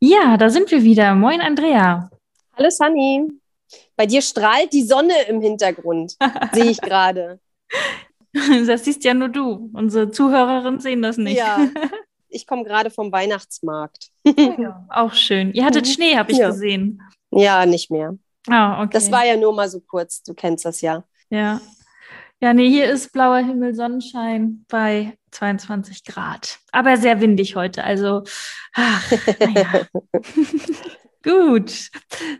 Ja, da sind wir wieder. Moin Andrea. Hallo Sunny. Bei dir strahlt die Sonne im Hintergrund, sehe ich gerade. Das siehst ja nur du. Unsere Zuhörerinnen sehen das nicht. Ja, ich komme gerade vom Weihnachtsmarkt. Ja, auch schön. Ihr hattet Mhm. Schnee, habe ich Ja. gesehen. Ja, nicht mehr. Ah, okay. Das war ja nur mal so kurz, du kennst das ja. Ja. Ja, nee, hier ist blauer Himmel, Sonnenschein bei 22 Grad. Aber sehr windig heute. Also, ach, naja. Gut.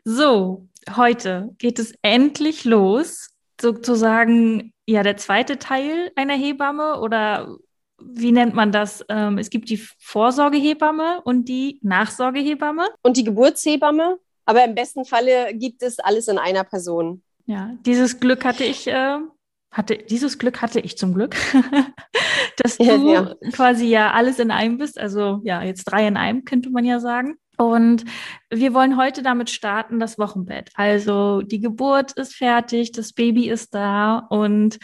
So, heute geht es endlich los. Sozusagen, ja, der zweite Teil einer Hebamme oder wie nennt man das? Ähm, es gibt die Vorsorgehebamme und die Nachsorgehebamme. Und die Geburtshebamme, aber im besten Falle gibt es alles in einer Person. Ja, dieses Glück hatte ich, äh, hatte, dieses Glück hatte ich zum Glück, dass du Ja, quasi ja alles in einem bist. Also ja, jetzt drei in einem, könnte man ja sagen. Und wir wollen heute damit starten, das Wochenbett. Also die Geburt ist fertig, das Baby ist da und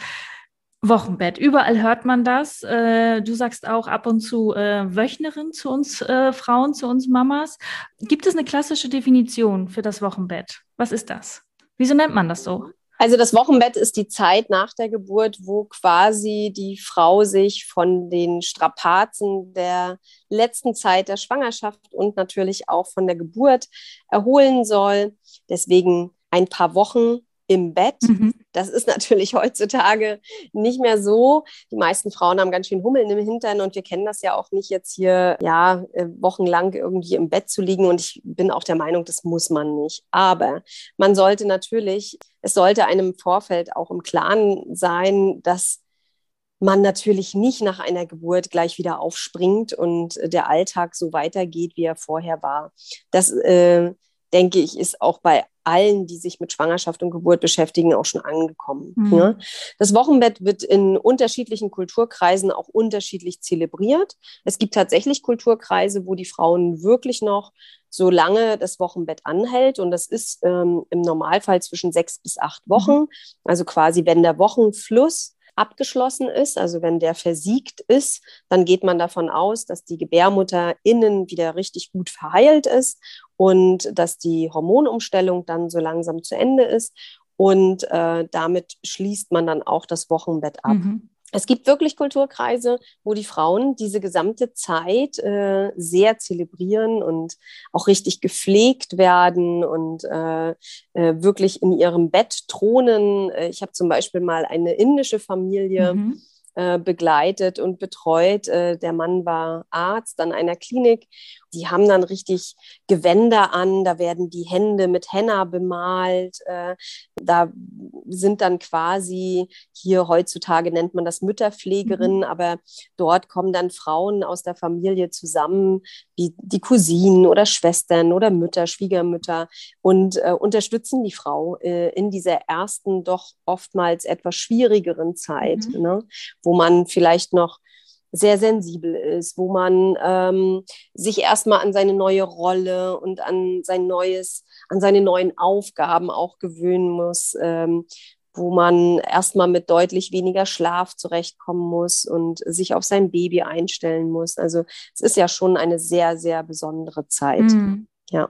Wochenbett. Überall hört man das. Äh, du sagst auch ab und zu äh, Wöchnerin zu uns äh, Frauen, zu uns Mamas. Gibt es eine klassische Definition für das Wochenbett? Was ist das? Wieso nennt man das so? Also das Wochenbett ist die Zeit nach der Geburt, wo quasi die Frau sich von den Strapazen der letzten Zeit der Schwangerschaft und natürlich auch von der Geburt erholen soll. Deswegen ein paar Wochen im Bett. Mhm. Das ist natürlich heutzutage nicht mehr so. Die meisten Frauen haben ganz schön Hummeln im Hintern und wir kennen das ja auch nicht jetzt hier, ja, äh, wochenlang irgendwie im Bett zu liegen. Und ich bin auch der Meinung, das muss man nicht. Aber man sollte natürlich, es sollte einem im Vorfeld auch im Klaren sein, dass man natürlich nicht nach einer Geburt gleich wieder aufspringt und der Alltag so weitergeht, wie er vorher war. Das, äh, denke ich, ist auch bei allen, die sich mit Schwangerschaft und Geburt beschäftigen, auch schon angekommen. Mhm. Ne? Das Wochenbett wird in unterschiedlichen Kulturkreisen auch unterschiedlich zelebriert. Es gibt tatsächlich Kulturkreise, wo die Frauen wirklich noch so lange das Wochenbett anhält. Und das ist ähm, im Normalfall zwischen sechs bis acht Wochen. Also quasi, wenn der Wochenfluss abgeschlossen ist, also wenn der versiegt ist, dann geht man davon aus, dass die Gebärmutter innen wieder richtig gut verheilt ist und dass die Hormonumstellung dann so langsam zu Ende ist. Und äh, damit schließt man dann auch das Wochenbett ab. Mhm. Es gibt wirklich Kulturkreise, wo die Frauen diese gesamte Zeit äh, sehr zelebrieren und auch richtig gepflegt werden und äh, äh, wirklich in ihrem Bett thronen. Äh, Ich habe zum Beispiel mal eine indische Familie Mhm. äh, begleitet und betreut. Äh, der Mann war Arzt an einer Klinik. Die haben dann richtig Gewänder an, da werden die Hände mit Henna bemalt. Äh, da sind dann quasi, hier heutzutage nennt man das Mütterpflegerinnen, Mhm. aber dort kommen dann Frauen aus der Familie zusammen, wie die Cousinen oder Schwestern oder Mütter, Schwiegermütter und äh, unterstützen die Frau äh, in dieser ersten, doch oftmals etwas schwierigeren Zeit, Mhm. ne? wo man vielleicht noch sehr sensibel ist, wo man ähm, sich erstmal an seine neue Rolle und an sein neues, an seine neuen Aufgaben auch gewöhnen muss, ähm, wo man erstmal mit deutlich weniger Schlaf zurechtkommen muss und sich auf sein Baby einstellen muss. Also es ist ja schon eine sehr, sehr besondere Zeit. Mhm. Ja.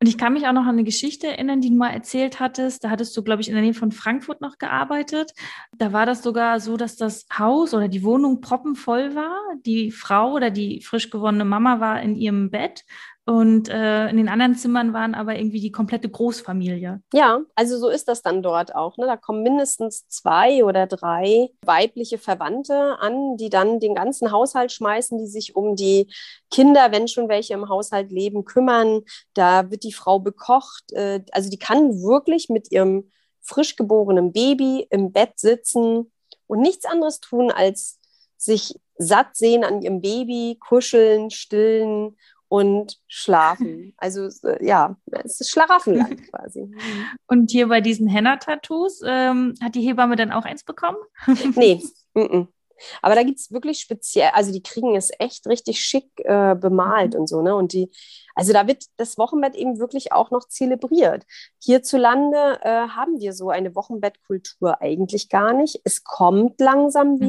Und ich kann mich auch noch an eine Geschichte erinnern, die du mal erzählt hattest. Da hattest du, glaube ich, in der Nähe von Frankfurt noch gearbeitet. Da war das sogar so, dass das Haus oder die Wohnung proppenvoll war. Die Frau oder die frisch gewonnene Mama war in ihrem Bett und äh, in den anderen Zimmern waren aber irgendwie die komplette Großfamilie. Ja, also so ist das dann dort auch. Ne? Da kommen mindestens zwei oder drei weibliche Verwandte an, die dann den ganzen Haushalt schmeißen, die sich um die Kinder, wenn schon welche im Haushalt leben, kümmern. Da wird die Frau bekocht. Äh, Also die kann wirklich mit ihrem frisch geborenen Baby im Bett sitzen und nichts anderes tun, als sich satt sehen an ihrem Baby, kuscheln, stillen und schlafen. Also ja, es ist Schlaraffenland quasi. Und hier bei diesen Henna-Tattoos, ähm, hat die Hebamme dann auch eins bekommen? nee, m -m. Aber da gibt es wirklich speziell, also die kriegen es echt richtig schick äh, bemalt mhm. und so, ne? Und die, also da wird das Wochenbett eben wirklich auch noch zelebriert. Hierzulande äh, haben wir so eine Wochenbettkultur eigentlich gar nicht. Es kommt langsam mhm.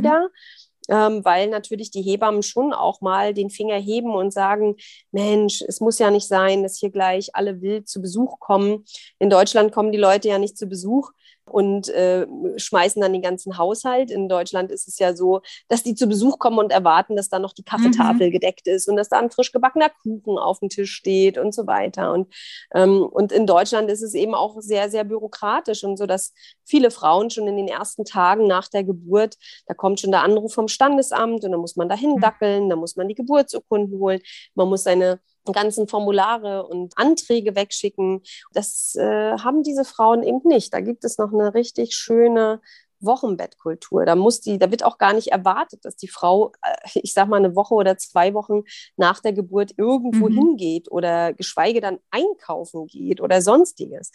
Ähm, weil natürlich die Hebammen schon auch mal den Finger heben und sagen, Mensch, es muss ja nicht sein, dass hier gleich alle wild zu Besuch kommen. In Deutschland kommen die Leute ja nicht zu Besuch, und äh, schmeißen dann den ganzen Haushalt. In Deutschland ist es ja so, dass die zu Besuch kommen und erwarten, dass da noch die Kaffeetafel mhm. gedeckt ist und dass da ein frisch gebackener Kuchen auf dem Tisch steht und so weiter. Und, ähm, und in Deutschland ist es eben auch sehr, sehr bürokratisch und so, dass viele Frauen schon in den ersten Tagen nach der Geburt, da kommt schon der Anruf vom Standesamt und dann muss man dahin mhm. dackeln, dann muss man die Geburtsurkunden holen, man muss seine ganzen Formulare und Anträge wegschicken. Das äh, haben diese Frauen eben nicht. Da gibt es noch eine richtig schöne Wochenbettkultur. Da muss die, da wird auch gar nicht erwartet, dass die Frau, äh, ich sag mal, eine Woche oder zwei Wochen nach der Geburt irgendwo mhm. hingeht oder geschweige dann einkaufen geht oder sonstiges.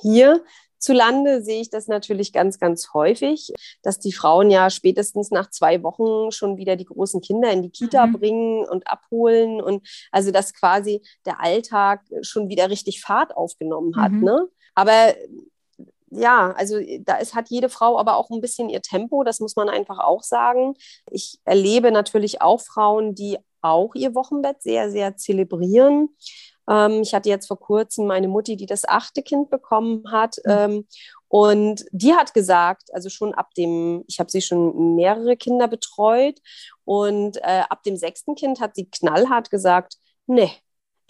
Hier zu Lande sehe ich das natürlich ganz, ganz häufig, dass die Frauen ja spätestens nach zwei Wochen schon wieder die großen Kinder in die Kita mhm. bringen und abholen und also dass quasi der Alltag schon wieder richtig Fahrt aufgenommen hat. Mhm. Ne? Aber ja, also da ist, hat jede Frau aber auch ein bisschen ihr Tempo, das muss man einfach auch sagen. Ich erlebe natürlich auch Frauen, die auch ihr Wochenbett sehr, sehr zelebrieren. Ähm, ich hatte jetzt vor kurzem meine Mutti, die das achte Kind bekommen hat. Mhm. Ähm, und die hat gesagt, also schon ab dem, ich habe sie schon mehrere Kinder betreut und äh, ab dem sechsten Kind hat sie knallhart gesagt, nee,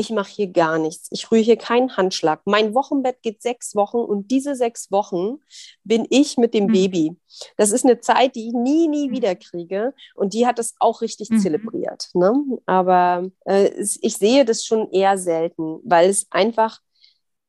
ich mache hier gar nichts. Ich rühre hier keinen Handschlag. Mein Wochenbett geht sechs Wochen und diese sechs Wochen bin ich mit dem mhm. Baby. Das ist eine Zeit, die ich nie, nie hm. wieder kriege. Und die hat es auch richtig mhm. zelebriert. Ne? Aber äh, ich sehe das schon eher selten, weil es einfach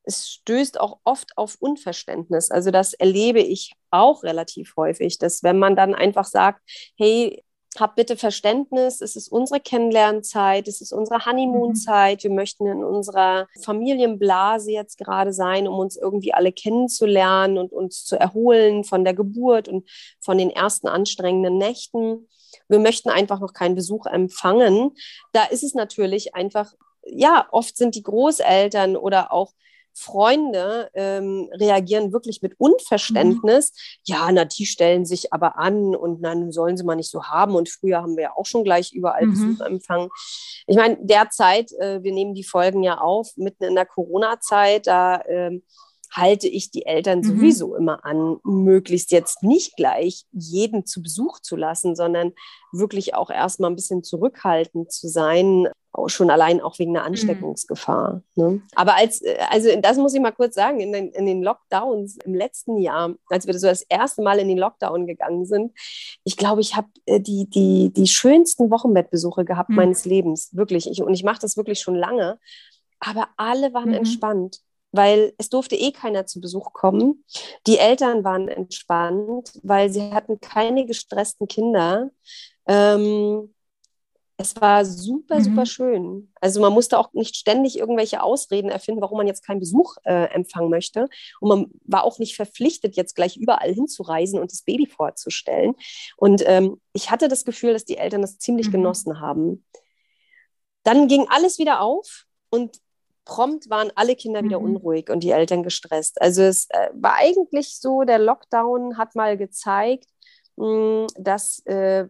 es stößt auch oft auf Unverständnis. Also das erlebe ich auch relativ häufig, dass wenn man dann einfach sagt, hey, hab bitte Verständnis, es ist unsere Kennenlernzeit, es ist unsere Honeymoon-Zeit. Wir möchten in unserer Familienblase jetzt gerade sein, um uns irgendwie alle kennenzulernen und uns zu erholen von der Geburt und von den ersten anstrengenden Nächten. Wir möchten einfach noch keinen Besuch empfangen. Da ist es natürlich einfach, ja, oft sind die Großeltern oder auch Freunde ähm, reagieren wirklich mit Unverständnis. Mhm. Ja, na, die stellen sich aber an und dann sollen sie mal nicht so haben. Und früher haben wir ja auch schon gleich überall mhm. Besuch empfangen. Ich meine, derzeit, äh, wir nehmen die Folgen ja auf, mitten in der Corona-Zeit, da ähm, halte ich die Eltern mhm. sowieso immer an, möglichst jetzt nicht gleich jeden zu Besuch zu lassen, sondern wirklich auch erstmal ein bisschen zurückhaltend zu sein, schon allein auch wegen der mhm. Ansteckungsgefahr. Mhm. Ne? Aber als, äh, also das muss ich mal kurz sagen, in den, in den Lockdowns im letzten Jahr, als wir so das erste Mal in den Lockdown gegangen sind, ich glaube, ich habe äh, die, die, die schönsten Wochenbettbesuche gehabt mhm. meines Lebens, wirklich. Ich, und ich mache das wirklich schon lange. Aber alle waren mhm. entspannt weil es durfte eh keiner zu Besuch kommen. Die Eltern waren entspannt, weil sie hatten keine gestressten Kinder. Ähm, es war super, mhm. super schön. Also man musste auch nicht ständig irgendwelche Ausreden erfinden, warum man jetzt keinen Besuch äh, empfangen möchte. Und man war auch nicht verpflichtet, jetzt gleich überall hinzureisen und das Baby vorzustellen. Und ähm, ich hatte das Gefühl, dass die Eltern das ziemlich mhm. genossen haben. Dann ging alles wieder auf und prompt waren alle Kinder mhm. wieder unruhig und die Eltern gestresst. Also es äh, war eigentlich so, der Lockdown hat mal gezeigt, hm, dass äh,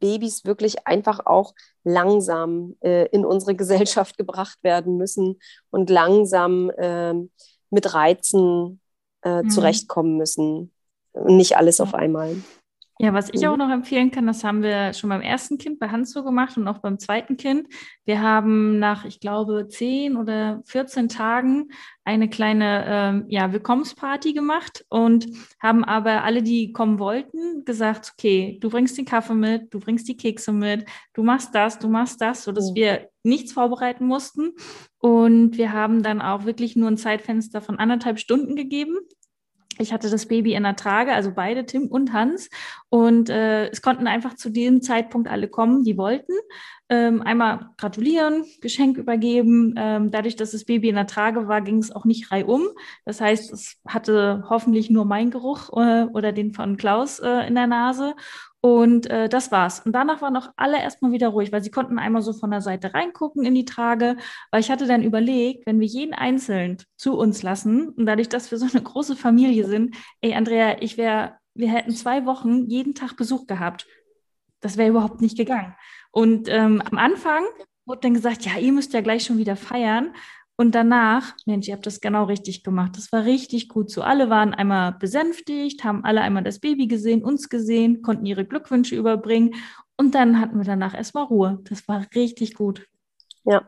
Babys wirklich einfach auch langsam äh, in unsere Gesellschaft gebracht werden müssen und langsam ähm, mit Reizen mhm. zurechtkommen müssen. Nicht alles auf einmal. Ja, was ich auch mhm. noch empfehlen kann, das haben wir schon beim ersten Kind bei Hans so gemacht und auch beim zweiten Kind. Wir haben nach, ich glaube, zehn oder 14 Tagen eine kleine ähm, ja, Willkommensparty gemacht und haben aber alle, die kommen wollten, gesagt, okay, du bringst den Kaffee mit, du bringst die Kekse mit, du machst das, du machst das, sodass oh. wir nichts vorbereiten mussten. Und wir haben dann auch wirklich nur ein Zeitfenster von anderthalb Stunden gegeben ich hatte das Baby in der Trage, also beide, Tim und Hans. Und äh, es konnten einfach zu dem Zeitpunkt alle kommen, die wollten. Ähm, einmal gratulieren, Geschenk übergeben. Ähm, dadurch, dass das Baby in der Trage war, ging es auch nicht reihum. Das heißt, es hatte hoffentlich nur mein Geruch äh, oder den von Klaus äh, in der Nase. Und äh, das war's. Und danach waren auch alle erstmal wieder ruhig, weil sie konnten einmal so von der Seite reingucken in die Trage. Weil ich hatte dann überlegt, wenn wir jeden einzeln zu uns lassen und dadurch, dass wir so eine große Familie sind, ey Andrea, ich wäre, wir hätten zwei Wochen jeden Tag Besuch gehabt. Das wäre überhaupt nicht gegangen. Und ähm, am Anfang wurde dann gesagt, ja, ihr müsst ja gleich schon wieder feiern. Und danach, Mensch, ihr habt das genau richtig gemacht. Das war richtig gut so. Alle waren einmal besänftigt, haben alle einmal das Baby gesehen, uns gesehen, konnten ihre Glückwünsche überbringen. Und dann hatten wir danach erstmal Ruhe. Das war richtig gut. Ja,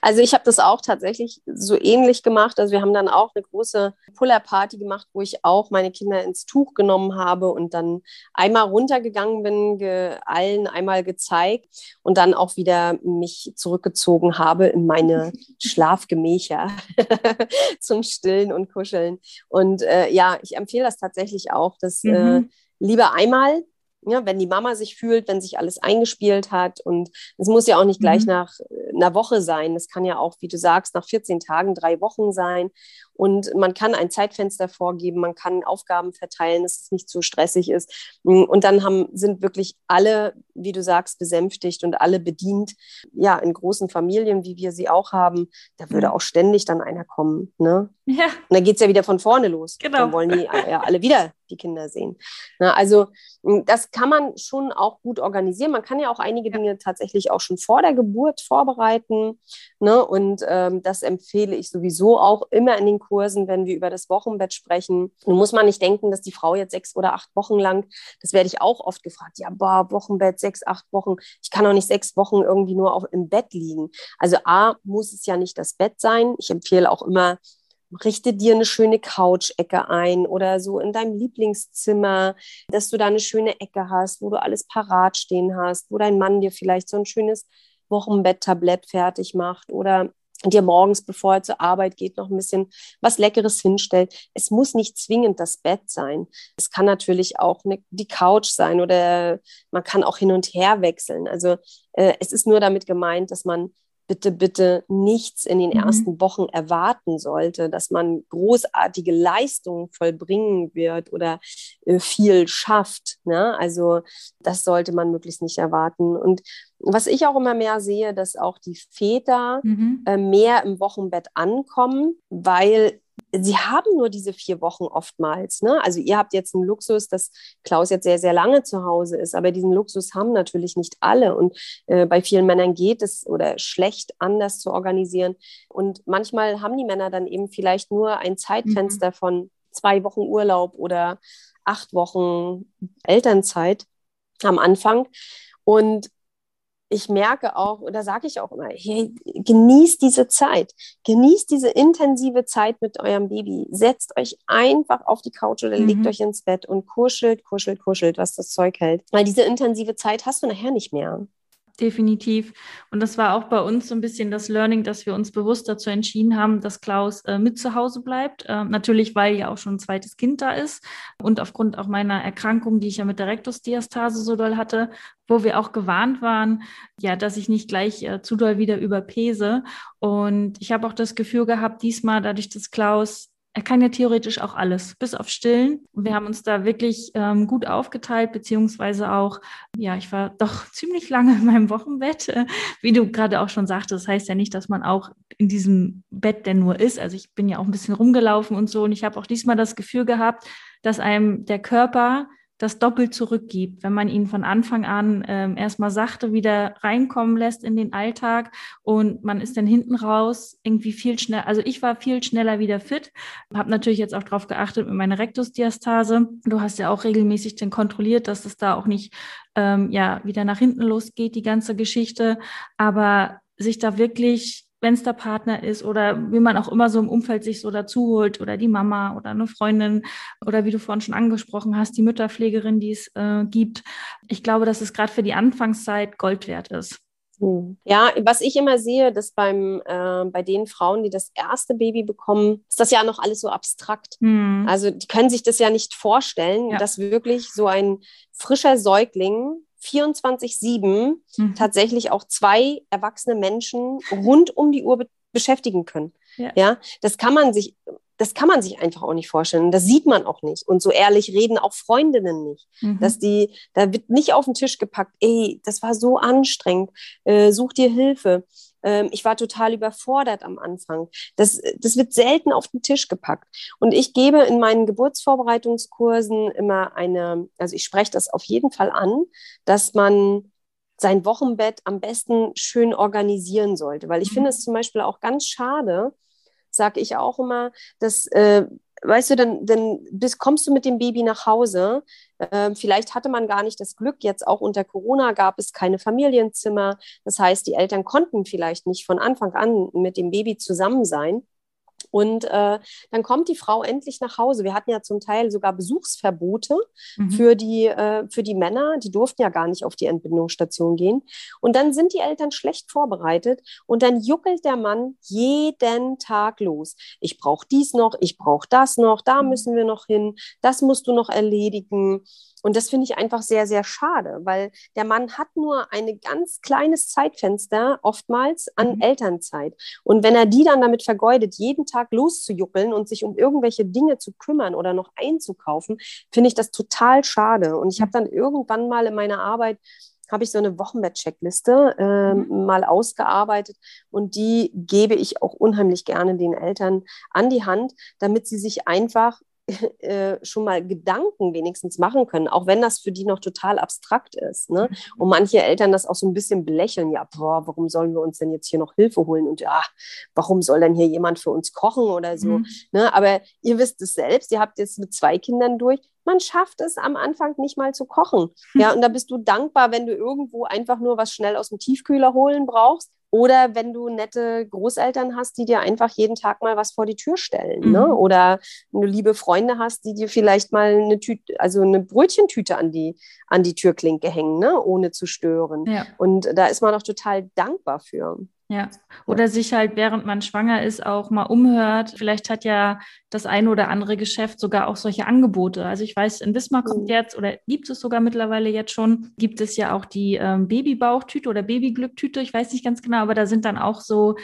also ich habe das auch tatsächlich so ähnlich gemacht. Also wir haben dann auch eine große Puller-Party gemacht, wo ich auch meine Kinder ins Tuch genommen habe und dann einmal runtergegangen bin, ge allen einmal gezeigt und dann auch wieder mich zurückgezogen habe in meine Schlafgemächer zum Stillen und Kuscheln. Und äh, ja, ich empfehle das tatsächlich auch, dass äh, mhm. äh, lieber einmal ja, wenn die Mama sich fühlt, wenn sich alles eingespielt hat. Und es muss ja auch nicht gleich mhm. nach äh, einer Woche sein. Das kann ja auch, wie du sagst, nach 14 Tagen, drei Wochen sein. Und man kann ein Zeitfenster vorgeben, man kann Aufgaben verteilen, dass es nicht zu stressig ist. Mm, und dann haben, sind wirklich alle, wie du sagst, besänftigt und alle bedient. Ja, in großen Familien, wie wir sie auch haben, da würde mhm. auch ständig dann einer kommen. Ne? Ja. Und dann geht es ja wieder von vorne los. Genau. Dann wollen die ja alle wieder die Kinder sehen. Na, also mm, das kann man schon auch gut organisieren. Man kann ja auch einige Dinge tatsächlich auch schon vor der Geburt vorbereiten. Ne? Und ähm, das empfehle ich sowieso auch immer in den Kursen, wenn wir über das Wochenbett sprechen. Nun muss man nicht denken, dass die Frau jetzt sechs oder acht Wochen lang, das werde ich auch oft gefragt, ja, boah, Wochenbett, sechs, acht Wochen. Ich kann auch nicht sechs Wochen irgendwie nur auch im Bett liegen. Also A, muss es ja nicht das Bett sein. Ich empfehle auch immer, richte dir eine schöne Couch-Ecke ein oder so in deinem Lieblingszimmer, dass du da eine schöne Ecke hast, wo du alles parat stehen hast, wo dein Mann dir vielleicht so ein schönes Wochenbett-Tablett fertig macht oder dir morgens, bevor er zur Arbeit geht, noch ein bisschen was Leckeres hinstellt. Es muss nicht zwingend das Bett sein. Es kann natürlich auch eine, die Couch sein oder man kann auch hin und her wechseln. Also äh, es ist nur damit gemeint, dass man bitte, bitte nichts in den mhm. ersten Wochen erwarten sollte, dass man großartige Leistungen vollbringen wird oder äh, viel schafft. Ne? Also das sollte man möglichst nicht erwarten. Und was ich auch immer mehr sehe, dass auch die Väter mhm. äh, mehr im Wochenbett ankommen, weil sie haben nur diese vier Wochen oftmals. Ne? Also ihr habt jetzt einen Luxus, dass Klaus jetzt sehr, sehr lange zu Hause ist, aber diesen Luxus haben natürlich nicht alle. Und äh, bei vielen Männern geht es oder schlecht anders zu organisieren. Und manchmal haben die Männer dann eben vielleicht nur ein Zeitfenster mhm. von zwei Wochen Urlaub oder acht Wochen Elternzeit am Anfang. Und ich merke auch, oder sage ich auch immer, hey, genießt diese Zeit, genießt diese intensive Zeit mit eurem Baby. Setzt euch einfach auf die Couch oder mhm. legt euch ins Bett und kuschelt, kuschelt, kuschelt, was das Zeug hält. Weil diese intensive Zeit hast du nachher nicht mehr definitiv. Und das war auch bei uns so ein bisschen das Learning, dass wir uns bewusst dazu entschieden haben, dass Klaus äh, mit zu Hause bleibt. Äh, natürlich, weil ja auch schon ein zweites Kind da ist und aufgrund auch meiner Erkrankung, die ich ja mit der Rektusdiastase so doll hatte, wo wir auch gewarnt waren, ja, dass ich nicht gleich äh, zu doll wieder überpese. Und ich habe auch das Gefühl gehabt, diesmal, dadurch, dass Klaus er kann ja theoretisch auch alles, bis auf Stillen. Wir haben uns da wirklich ähm, gut aufgeteilt, beziehungsweise auch, ja, ich war doch ziemlich lange in meinem Wochenbett, äh, wie du gerade auch schon sagtest. Das heißt ja nicht, dass man auch in diesem Bett denn nur ist. Also ich bin ja auch ein bisschen rumgelaufen und so. Und ich habe auch diesmal das Gefühl gehabt, dass einem der Körper das doppelt zurückgibt, wenn man ihn von Anfang an ähm, erstmal sachte wieder reinkommen lässt in den Alltag und man ist dann hinten raus irgendwie viel schneller, also ich war viel schneller wieder fit, habe natürlich jetzt auch darauf geachtet mit meiner Rektusdiastase. Du hast ja auch regelmäßig dann kontrolliert, dass es da auch nicht ähm, ja wieder nach hinten losgeht, die ganze Geschichte, aber sich da wirklich wenn es der Partner ist oder wie man auch immer so im Umfeld sich so dazu holt oder die Mama oder eine Freundin oder wie du vorhin schon angesprochen hast, die Mütterpflegerin, die es äh, gibt. Ich glaube, dass es gerade für die Anfangszeit Gold wert ist. Ja, was ich immer sehe, dass beim, äh, bei den Frauen, die das erste Baby bekommen, ist das ja noch alles so abstrakt. Mhm. Also die können sich das ja nicht vorstellen, Ja. dass wirklich so ein frischer Säugling 24-7 Mhm. tatsächlich auch zwei erwachsene Menschen rund um die Uhr be beschäftigen können. Ja. das kann man sich, das kann man sich einfach auch nicht vorstellen. Das sieht man auch nicht. Und so ehrlich reden auch Freundinnen nicht. Mhm. Dass die, da wird nicht auf den Tisch gepackt, ey, das war so anstrengend, äh, such dir Hilfe. Ähm, ich war total überfordert am Anfang. Das, das wird selten auf den Tisch gepackt. Und ich gebe in meinen Geburtsvorbereitungskursen immer eine, also ich spreche das auf jeden Fall an, dass man sein Wochenbett am besten schön organisieren sollte. Weil ich Mhm. finde es zum Beispiel auch ganz schade, sage ich auch immer, dass, äh, weißt du, dann, dann bist, kommst du mit dem Baby nach Hause. Ähm, vielleicht hatte man gar nicht das Glück, jetzt auch unter Corona gab es keine Familienzimmer. Das heißt, die Eltern konnten vielleicht nicht von Anfang an mit dem Baby zusammen sein. Und äh, dann kommt die Frau endlich nach Hause. Wir hatten ja zum Teil sogar Besuchsverbote Mhm. für die, äh, für die Männer. Die durften ja gar nicht auf die Entbindungsstation gehen. Und dann sind die Eltern schlecht vorbereitet und dann juckelt der Mann jeden Tag los. Ich brauche dies noch, ich brauche das noch, da Mhm. müssen wir noch hin, das musst du noch erledigen. Und das finde ich einfach sehr, sehr schade, weil der Mann hat nur ein ganz kleines Zeitfenster oftmals an Mhm. Elternzeit. Und wenn er die dann damit vergeudet, jeden Tag loszujuckeln und sich um irgendwelche Dinge zu kümmern oder noch einzukaufen, finde ich das total schade. Und ich habe dann irgendwann mal in meiner Arbeit habe ich so eine Wochenbett-Checkliste ähm, mal ausgearbeitet und die gebe ich auch unheimlich gerne den Eltern an die Hand, damit sie sich einfach äh, schon mal Gedanken wenigstens machen können, auch wenn das für die noch total abstrakt ist. Ne? Und manche Eltern das auch so ein bisschen belächeln, ja, boah, warum sollen wir uns denn jetzt hier noch Hilfe holen und ja, warum soll denn hier jemand für uns kochen oder so. Mhm. Ne? Aber ihr wisst es selbst, ihr habt jetzt mit zwei Kindern durch, man schafft es am Anfang nicht mal zu kochen. Ja, und da bist du dankbar, wenn du irgendwo einfach nur was schnell aus dem Tiefkühler holen brauchst. Oder wenn du nette Großeltern hast, die dir einfach jeden Tag mal was vor die Tür stellen. Mhm. Ne? Oder wenn du liebe Freunde hast, die dir vielleicht mal eine Tüte, also eine Brötchentüte an die, an die Türklinke hängen, ne? ohne zu stören. Ja. Und da ist man auch total dankbar für. Ja, oder sich halt, während man schwanger ist, auch mal umhört. Vielleicht hat ja das eine oder andere Geschäft sogar auch solche Angebote. Also ich weiß, in Wismar kommt Mhm. jetzt oder gibt es sogar mittlerweile jetzt schon, gibt es ja auch die ähm, Babybauchtüte oder Babyglücktüte. Ich weiß nicht ganz genau, aber da sind dann auch so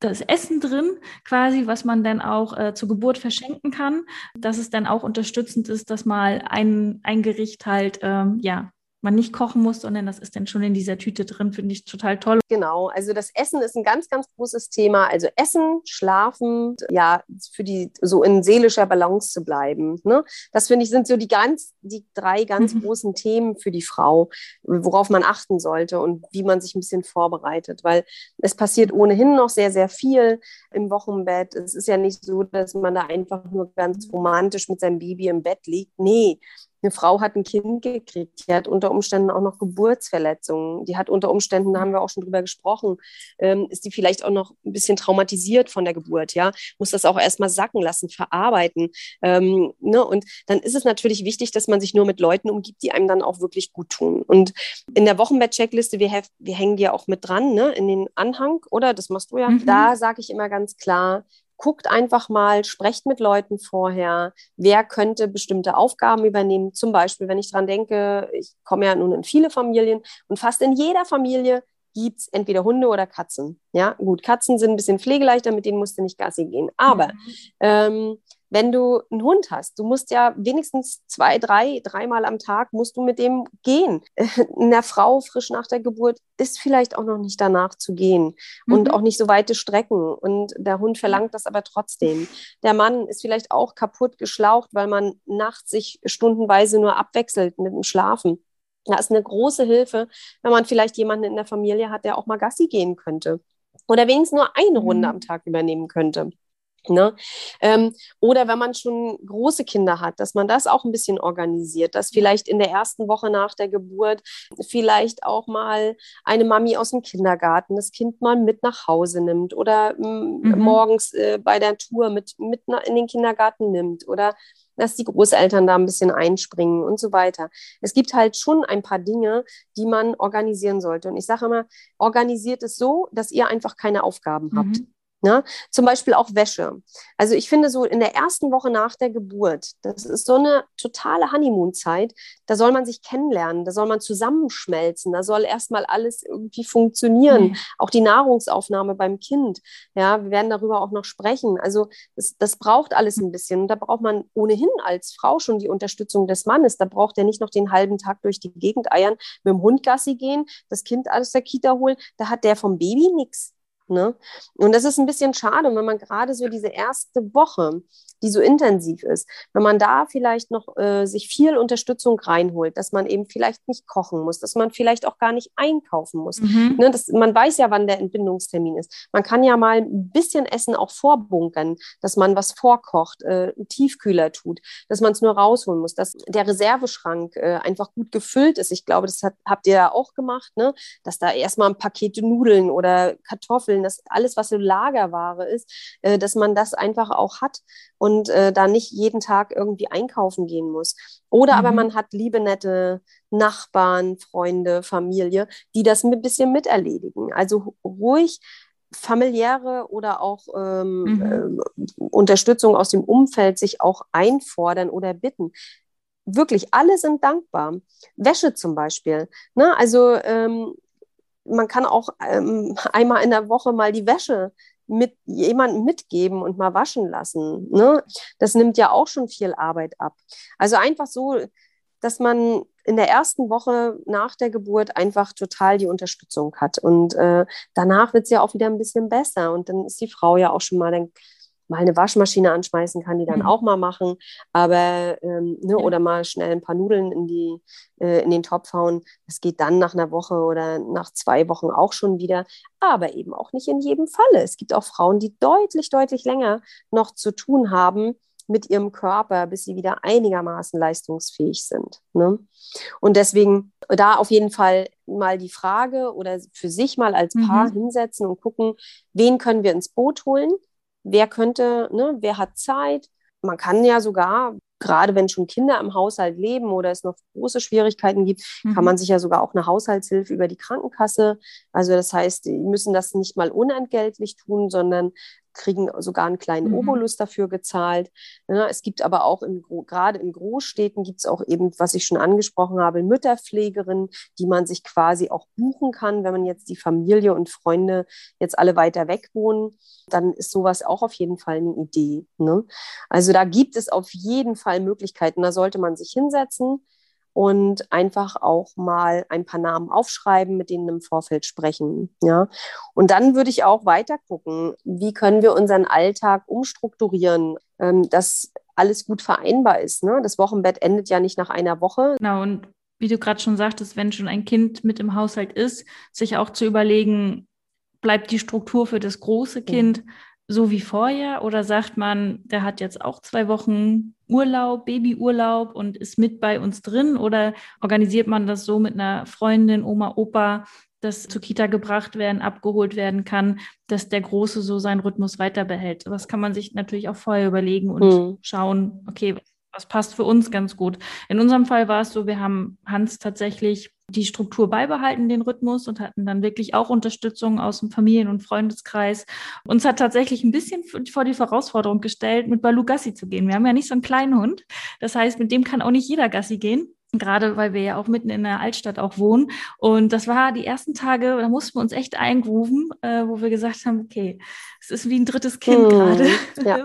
das Essen drin, quasi, was man dann auch äh, zur Geburt verschenken kann, dass es dann auch unterstützend ist, dass mal ein, ein Gericht halt, ähm, ja, man nicht kochen muss, sondern das ist dann schon in dieser Tüte drin, finde ich total toll. Genau, also das Essen ist ein ganz, ganz großes Thema. Also Essen, Schlafen, ja, für die so in seelischer Balance zu bleiben. Ne? Das finde ich sind so die ganz, die drei ganz Mhm. großen Themen für die Frau, worauf man achten sollte und wie man sich ein bisschen vorbereitet, weil es passiert ohnehin noch sehr, sehr viel im Wochenbett. Es ist ja nicht so, dass man da einfach nur ganz romantisch mit seinem Baby im Bett liegt. Nee, eine Frau hat ein Kind gekriegt, die hat unter Umständen auch noch Geburtsverletzungen, die hat unter Umständen, da haben wir auch schon drüber gesprochen, ähm, ist die vielleicht auch noch ein bisschen traumatisiert von der Geburt, ja, muss das auch erstmal sacken lassen, verarbeiten. Ähm, ne? Und dann ist es natürlich wichtig, dass man sich nur mit Leuten umgibt, die einem dann auch wirklich gut tun. Und in der Wochenbett-Checkliste, wir, wir hängen die ja auch mit dran, ne? in den Anhang, oder? Das machst du ja. Mhm. Da sage ich immer ganz klar, guckt einfach mal, sprecht mit Leuten vorher, wer könnte bestimmte Aufgaben übernehmen. Zum Beispiel, wenn ich dran denke, ich komme ja nun in viele Familien und fast in jeder Familie gibt es entweder Hunde oder Katzen. Ja, gut, Katzen sind ein bisschen pflegeleichter, mit denen musst du nicht Gassi gehen. Aber ähm, wenn du einen Hund hast, du musst ja wenigstens zwei, drei, dreimal am Tag musst du mit dem gehen. Einer Frau frisch nach der Geburt ist vielleicht auch noch nicht danach zu gehen und Mhm. auch nicht so weite Strecken. Und der Hund verlangt das aber trotzdem. Der Mann ist vielleicht auch kaputt geschlaucht, weil man nachts sich stundenweise nur abwechselt mit dem Schlafen. Da ist eine große Hilfe, wenn man vielleicht jemanden in der Familie hat, der auch mal Gassi gehen könnte. Oder wenigstens nur eine Runde Mhm. am Tag übernehmen könnte. Ne? Ähm, oder wenn man schon große Kinder hat, dass man das auch ein bisschen organisiert, dass vielleicht in der ersten Woche nach der Geburt vielleicht auch mal eine Mami aus dem Kindergarten das Kind mal mit nach Hause nimmt oder mm, mhm. morgens äh, bei der Tour mit, mit in den Kindergarten nimmt oder dass die Großeltern da ein bisschen einspringen und so weiter. Es gibt halt schon ein paar Dinge, die man organisieren sollte. Und ich sage immer, organisiert es so, dass ihr einfach keine Aufgaben mhm. habt. Ne? Zum Beispiel auch Wäsche. Also ich finde so in der ersten Woche nach der Geburt, das ist so eine totale Honeymoon-Zeit, da soll man sich kennenlernen, da soll man zusammenschmelzen, da soll erstmal alles irgendwie funktionieren, mhm. auch die Nahrungsaufnahme beim Kind. Ja, wir werden darüber auch noch sprechen. Also das, das braucht alles ein bisschen. Und da braucht man ohnehin als Frau schon die Unterstützung des Mannes. Da braucht er nicht noch den halben Tag durch die Gegend eiern, mit dem Hund Gassi gehen, das Kind aus der Kita holen. Da hat der vom Baby nichts. Ne? Und das ist ein bisschen schade, wenn man gerade so diese erste Woche, die so intensiv ist, wenn man da vielleicht noch äh, sich viel Unterstützung reinholt, dass man eben vielleicht nicht kochen muss, dass man vielleicht auch gar nicht einkaufen muss. Mhm. Ne? Das, man weiß ja, wann der Entbindungstermin ist. Man kann ja mal ein bisschen Essen auch vorbunkern, dass man was vorkocht, äh, einen Tiefkühler tut, dass man es nur rausholen muss, dass der Reserveschrank äh, einfach gut gefüllt ist. Ich glaube, das hat, habt ihr ja auch gemacht, ne? dass da erstmal ein Paket Nudeln oder Kartoffeln Kartoffeln, das alles, was so Lagerware ist, äh, dass man das einfach auch hat und äh, da nicht jeden Tag irgendwie einkaufen gehen muss. Oder mhm. aber man hat liebe, nette Nachbarn, Freunde, Familie, die das ein bisschen miterledigen. Also ruhig familiäre oder auch ähm, mhm. äh, Unterstützung aus dem Umfeld sich auch einfordern oder bitten. Wirklich, alle sind dankbar. Wäsche zum Beispiel. Ne? Also ähm, man kann auch ähm, einmal in der Woche mal die Wäsche mit jemandem mitgeben und mal waschen lassen. Ne? Das nimmt ja auch schon viel Arbeit ab. Also einfach so, dass man in der ersten Woche nach der Geburt einfach total die Unterstützung hat. Und äh, danach wird es ja auch wieder ein bisschen besser. Und dann ist die Frau ja auch schon mal dann mal eine Waschmaschine anschmeißen kann, die dann mhm. auch mal machen, aber ähm, ne, ja. oder mal schnell ein paar Nudeln in, die, äh, in den Topf hauen. Das geht dann nach einer Woche oder nach zwei Wochen auch schon wieder, aber eben auch nicht in jedem Falle. Es gibt auch Frauen, die deutlich, deutlich länger noch zu tun haben mit ihrem Körper, bis sie wieder einigermaßen leistungsfähig sind. Ne? Und deswegen da auf jeden Fall mal die Frage oder für sich mal als Paar mhm. hinsetzen und gucken, wen können wir ins Boot holen, wer könnte, ne, wer hat Zeit. Man kann ja sogar, gerade wenn schon Kinder im Haushalt leben oder es noch große Schwierigkeiten gibt, mhm. kann man sich ja sogar auch eine Haushaltshilfe über die Krankenkasse. Also das heißt, die müssen das nicht mal unentgeltlich tun, sondern kriegen sogar einen kleinen mhm. Obolus dafür gezahlt. Ja, es gibt aber auch in, gerade in Großstädten gibt es auch eben, was ich schon angesprochen habe, Mütterpflegerinnen, die man sich quasi auch buchen kann, wenn man jetzt die Familie und Freunde jetzt alle weiter weg wohnen. Dann ist sowas auch auf jeden Fall eine Idee. Ne? Also da gibt es auf jeden Fall Möglichkeiten. Da sollte man sich hinsetzen und einfach auch mal ein paar Namen aufschreiben, mit denen im Vorfeld sprechen. Ja? Und dann würde ich auch weiter gucken, wie können wir unseren Alltag umstrukturieren, ähm, dass alles gut vereinbar ist. Ne? Das Wochenbett endet ja nicht nach einer Woche. Genau, und wie du gerade schon sagtest, wenn schon ein Kind mit im Haushalt ist, sich auch zu überlegen, bleibt die Struktur für das große Kind mhm so wie vorher oder sagt man, der hat jetzt auch zwei Wochen Urlaub, Babyurlaub und ist mit bei uns drin oder organisiert man das so mit einer Freundin, Oma, Opa, dass zur Kita gebracht werden, abgeholt werden kann, dass der Große so seinen Rhythmus weiter behält. Das kann man sich natürlich auch vorher überlegen und mhm. schauen, okay, was passt für uns ganz gut. In unserem Fall war es so, wir haben Hans tatsächlich die Struktur beibehalten, den Rhythmus und hatten dann wirklich auch Unterstützung aus dem Familien- und Freundeskreis. Uns hat tatsächlich ein bisschen vor die Herausforderung gestellt, mit Balu Gassi zu gehen. Wir haben ja nicht so einen kleinen Hund. Das heißt, mit dem kann auch nicht jeder Gassi gehen gerade weil wir ja auch mitten in der Altstadt auch wohnen. Und das war die ersten Tage, da mussten wir uns echt eingrooven, äh, wo wir gesagt haben, okay, es ist wie ein drittes Kind mm, gerade. Ja.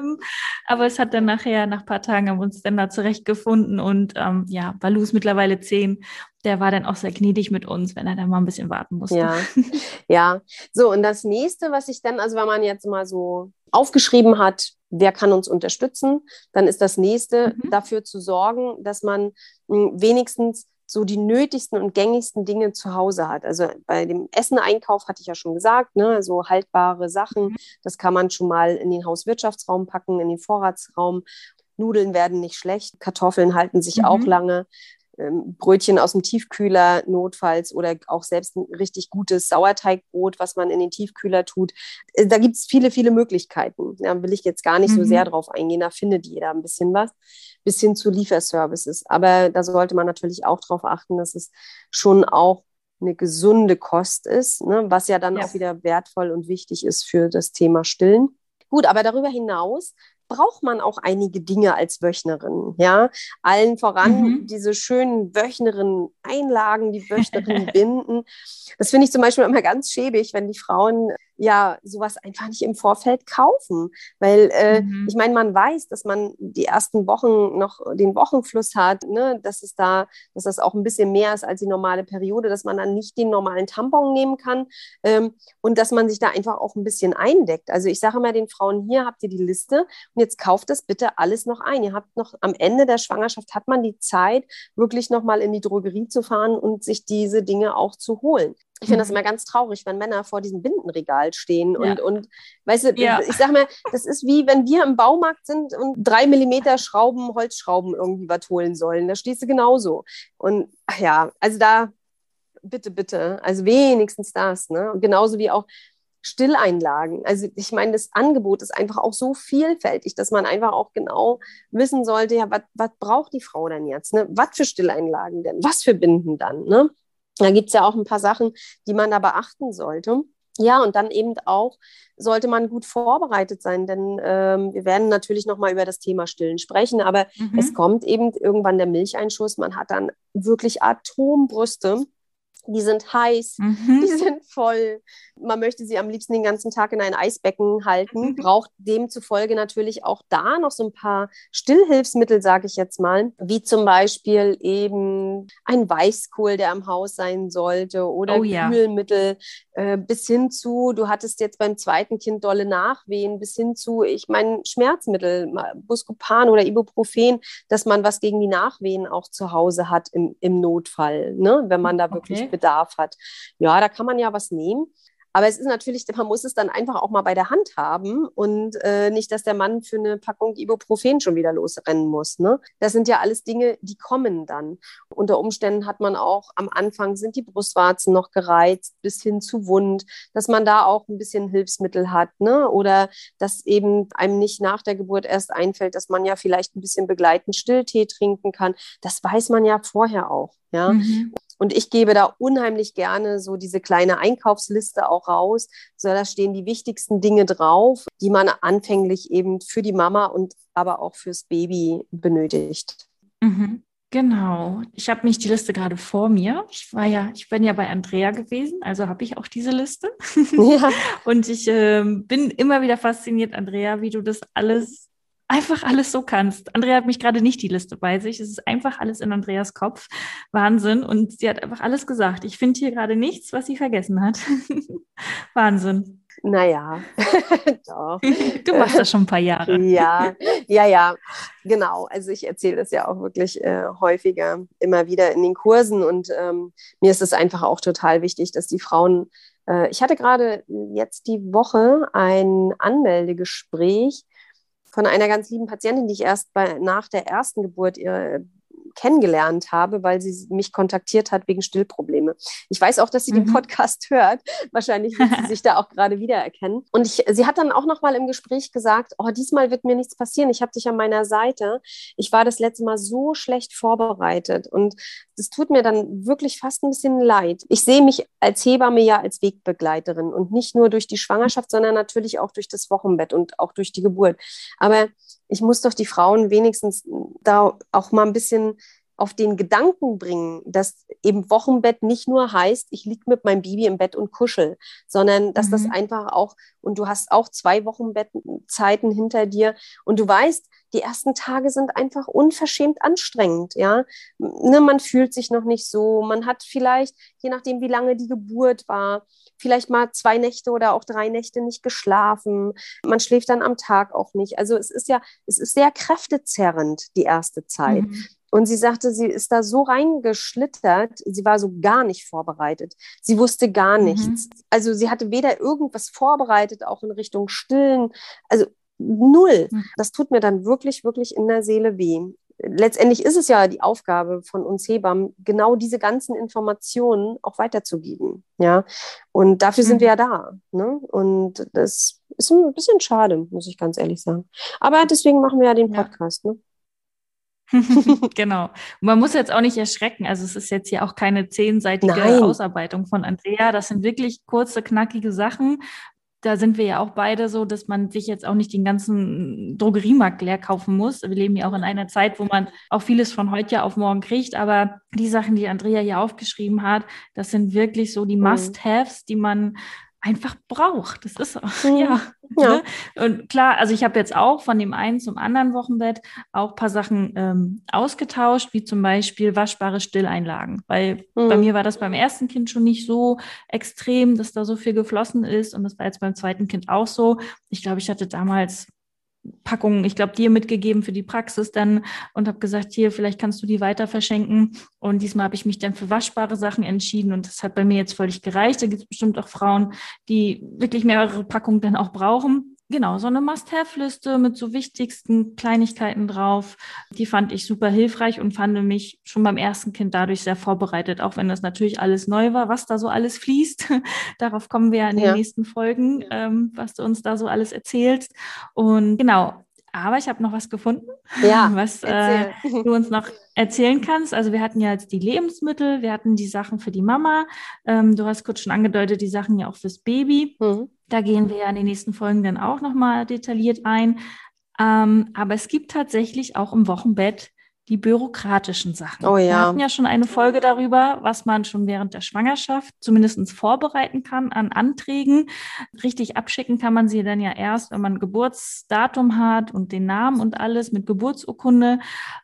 Aber es hat dann nachher, nach ein paar Tagen, haben wir uns dann da zurechtgefunden. Und ähm, ja, Balu ist mittlerweile zehn. Der war dann auch sehr gnädig mit uns, wenn er dann mal ein bisschen warten musste. Ja, ja. So, und das nächste, was ich dann, also wenn man jetzt mal so aufgeschrieben hat, wer kann uns unterstützen, dann ist das nächste mhm. dafür zu sorgen, dass man hm, wenigstens so die nötigsten und gängigsten Dinge zu Hause hat. Also bei dem Essen-Einkauf hatte ich ja schon gesagt, ne, so haltbare Sachen, mhm. das kann man schon mal in den Hauswirtschaftsraum packen, in den Vorratsraum. Nudeln werden nicht schlecht, Kartoffeln halten sich mhm. auch lange. Ähm, Brötchen aus dem Tiefkühler notfalls oder auch selbst ein richtig gutes Sauerteigbrot, was man in den Tiefkühler tut. Äh, da gibt es viele, viele Möglichkeiten. Da will ich jetzt gar nicht mhm. so sehr drauf eingehen. Da findet jeder ein bisschen was, bis hin zu Lieferservices. Aber da sollte man natürlich auch darauf achten, dass es schon auch eine gesunde Kost ist, ne? was ja dann ja. auch wieder wertvoll und wichtig ist für das Thema Stillen. Gut, aber darüber hinaus braucht man auch einige Dinge als Wöchnerin. Ja, allen voran mhm. diese schönen Wöchnerin-Einlagen, die Wöchnerin-Binden. Das finde ich zum Beispiel immer ganz schäbig, wenn die Frauen ja sowas einfach nicht im Vorfeld kaufen. Weil äh, mhm. ich meine, man weiß, dass man die ersten Wochen noch den Wochenfluss hat, ne? dass es da, dass das auch ein bisschen mehr ist als die normale Periode, dass man dann nicht den normalen Tampon nehmen kann ähm, und dass man sich da einfach auch ein bisschen eindeckt. Also ich sage immer den Frauen, hier habt ihr die Liste und jetzt kauft das bitte alles noch ein. Ihr habt noch am Ende der Schwangerschaft hat man die Zeit, wirklich nochmal in die Drogerie zu fahren und sich diese Dinge auch zu holen. Ich finde das mhm. immer ganz traurig, wenn Männer vor diesem Bindenregal stehen und, ja. und weißt du, ja. ich sage mal, das ist wie wenn wir im Baumarkt sind und drei Millimeter Schrauben, Holzschrauben irgendwie was holen sollen. Da stehst du genauso. Und ja, also da, bitte, bitte, also wenigstens das, ne? Und genauso wie auch Stilleinlagen. Also ich meine, das Angebot ist einfach auch so vielfältig, dass man einfach auch genau wissen sollte, ja, was braucht die Frau denn jetzt? Ne? Was für Stilleinlagen denn? Was für Binden dann? Ne? Da gibt es ja auch ein paar Sachen, die man da beachten sollte. Ja, und dann eben auch sollte man gut vorbereitet sein, denn ähm, wir werden natürlich nochmal über das Thema Stillen sprechen, aber mhm. es kommt eben irgendwann der Milcheinschuss. Man hat dann wirklich Atombrüste die sind heiß, mhm. die sind voll. Man möchte sie am liebsten den ganzen Tag in ein Eisbecken halten, braucht demzufolge natürlich auch da noch so ein paar Stillhilfsmittel, sage ich jetzt mal, wie zum Beispiel eben ein Weißkohl, der am Haus sein sollte oder oh, ja. Kühlmittel, äh, bis hin zu, du hattest jetzt beim zweiten Kind dolle Nachwehen, bis hin zu, ich meine, Schmerzmittel, Buscopan oder Ibuprofen, dass man was gegen die Nachwehen auch zu Hause hat im, im Notfall, ne? wenn man da wirklich okay. Bedarf hat. Ja, da kann man ja was nehmen. Aber es ist natürlich, man muss es dann einfach auch mal bei der Hand haben und äh, nicht, dass der Mann für eine Packung Ibuprofen schon wieder losrennen muss. Ne? Das sind ja alles Dinge, die kommen dann. Unter Umständen hat man auch am Anfang sind die Brustwarzen noch gereizt bis hin zu wund, dass man da auch ein bisschen Hilfsmittel hat. Ne? Oder dass eben einem nicht nach der Geburt erst einfällt, dass man ja vielleicht ein bisschen begleitend Stilltee trinken kann. Das weiß man ja vorher auch. Ja. Mhm. Und ich gebe da unheimlich gerne so diese kleine Einkaufsliste auch raus. So, da stehen die wichtigsten Dinge drauf, die man anfänglich eben für die Mama und aber auch fürs Baby benötigt. Mhm. Genau. Ich habe mich die Liste gerade vor mir. Ich war ja, ich bin ja bei Andrea gewesen, also habe ich auch diese Liste. Ja. und ich äh, bin immer wieder fasziniert, Andrea, wie du das alles einfach alles so kannst. Andrea hat mich gerade nicht die Liste bei sich. Es ist einfach alles in Andreas Kopf. Wahnsinn. Und sie hat einfach alles gesagt. Ich finde hier gerade nichts, was sie vergessen hat. Wahnsinn. Naja, doch. Du machst das schon ein paar Jahre. Ja, ja, ja, genau. Also ich erzähle das ja auch wirklich äh, häufiger immer wieder in den Kursen und ähm, mir ist es einfach auch total wichtig, dass die Frauen, äh, ich hatte gerade jetzt die Woche ein Anmeldegespräch von einer ganz lieben Patientin, die ich erst bei, nach der ersten Geburt ihr, kennengelernt habe, weil sie mich kontaktiert hat wegen Stillprobleme. Ich weiß auch, dass sie mhm. den Podcast hört. Wahrscheinlich wird sie sich da auch gerade wiedererkennen. Und ich, sie hat dann auch noch mal im Gespräch gesagt, oh, diesmal wird mir nichts passieren. Ich habe dich an meiner Seite. Ich war das letzte Mal so schlecht vorbereitet und das tut mir dann wirklich fast ein bisschen leid. Ich sehe mich als Hebamme ja als Wegbegleiterin und nicht nur durch die Schwangerschaft, sondern natürlich auch durch das Wochenbett und auch durch die Geburt. Aber ich muss doch die Frauen wenigstens da auch mal ein bisschen auf den Gedanken bringen, dass eben Wochenbett nicht nur heißt, ich liege mit meinem Baby im Bett und kuschel, sondern dass mhm. das einfach auch, und du hast auch zwei Wochenbettzeiten hinter dir und du weißt, die ersten Tage sind einfach unverschämt anstrengend, ja. Ne, man fühlt sich noch nicht so, man hat vielleicht, je nachdem, wie lange die Geburt war, vielleicht mal zwei Nächte oder auch drei Nächte nicht geschlafen. Man schläft dann am Tag auch nicht. Also es ist ja, es ist sehr kräftezerrend, die erste Zeit. Mhm. Und sie sagte, sie ist da so reingeschlittert, sie war so gar nicht vorbereitet. Sie wusste gar mhm. nichts. Mhm. Also sie hatte weder irgendwas vorbereitet, auch in Richtung Stillen. Also null. Mhm. Das tut mir dann wirklich, wirklich in der Seele weh. Letztendlich ist es ja die Aufgabe von uns Hebammen, genau diese ganzen Informationen auch weiterzugeben. Ja, und dafür sind wir ja da. Ne? Und das ist ein bisschen schade, muss ich ganz ehrlich sagen. Aber deswegen machen wir ja den Podcast. Ja. Ne? genau. Und man muss jetzt auch nicht erschrecken. Also es ist jetzt hier auch keine zehnseitige Nein. Ausarbeitung von Andrea. Das sind wirklich kurze, knackige Sachen. Da sind wir ja auch beide so, dass man sich jetzt auch nicht den ganzen Drogeriemarkt leer kaufen muss. Wir leben ja auch in einer Zeit, wo man auch vieles von heute auf morgen kriegt. Aber die Sachen, die Andrea hier aufgeschrieben hat, das sind wirklich so die mhm. Must-Haves, die man einfach braucht. Das ist mhm. ja. ja. Ne? Und klar, also ich habe jetzt auch von dem einen zum anderen Wochenbett auch paar Sachen ähm, ausgetauscht, wie zum Beispiel waschbare Stilleinlagen. Weil mhm. bei mir war das beim ersten Kind schon nicht so extrem, dass da so viel geflossen ist. Und das war jetzt beim zweiten Kind auch so. Ich glaube, ich hatte damals Packungen, ich glaube, dir mitgegeben für die Praxis dann und habe gesagt, hier, vielleicht kannst du die weiter verschenken. Und diesmal habe ich mich dann für waschbare Sachen entschieden und das hat bei mir jetzt völlig gereicht. Da gibt es bestimmt auch Frauen, die wirklich mehrere Packungen dann auch brauchen. Genau, so eine Must-Have-Liste mit so wichtigsten Kleinigkeiten drauf. Die fand ich super hilfreich und fand mich schon beim ersten Kind dadurch sehr vorbereitet, auch wenn das natürlich alles neu war, was da so alles fließt. Darauf kommen wir ja in den ja. nächsten Folgen, ähm, was du uns da so alles erzählst. Und genau, aber ich habe noch was gefunden, ja, was äh, du uns noch erzählen kannst. Also wir hatten ja jetzt die Lebensmittel, wir hatten die Sachen für die Mama. Ähm, du hast kurz schon angedeutet, die Sachen ja auch fürs Baby. Mhm. Da gehen wir ja in den nächsten Folgen dann auch nochmal detailliert ein. Ähm, aber es gibt tatsächlich auch im Wochenbett die bürokratischen Sachen. Oh ja. Wir hatten ja schon eine Folge darüber, was man schon während der Schwangerschaft zumindest vorbereiten kann an Anträgen. Richtig abschicken kann man sie dann ja erst, wenn man Geburtsdatum hat und den Namen und alles mit Geburtsurkunde.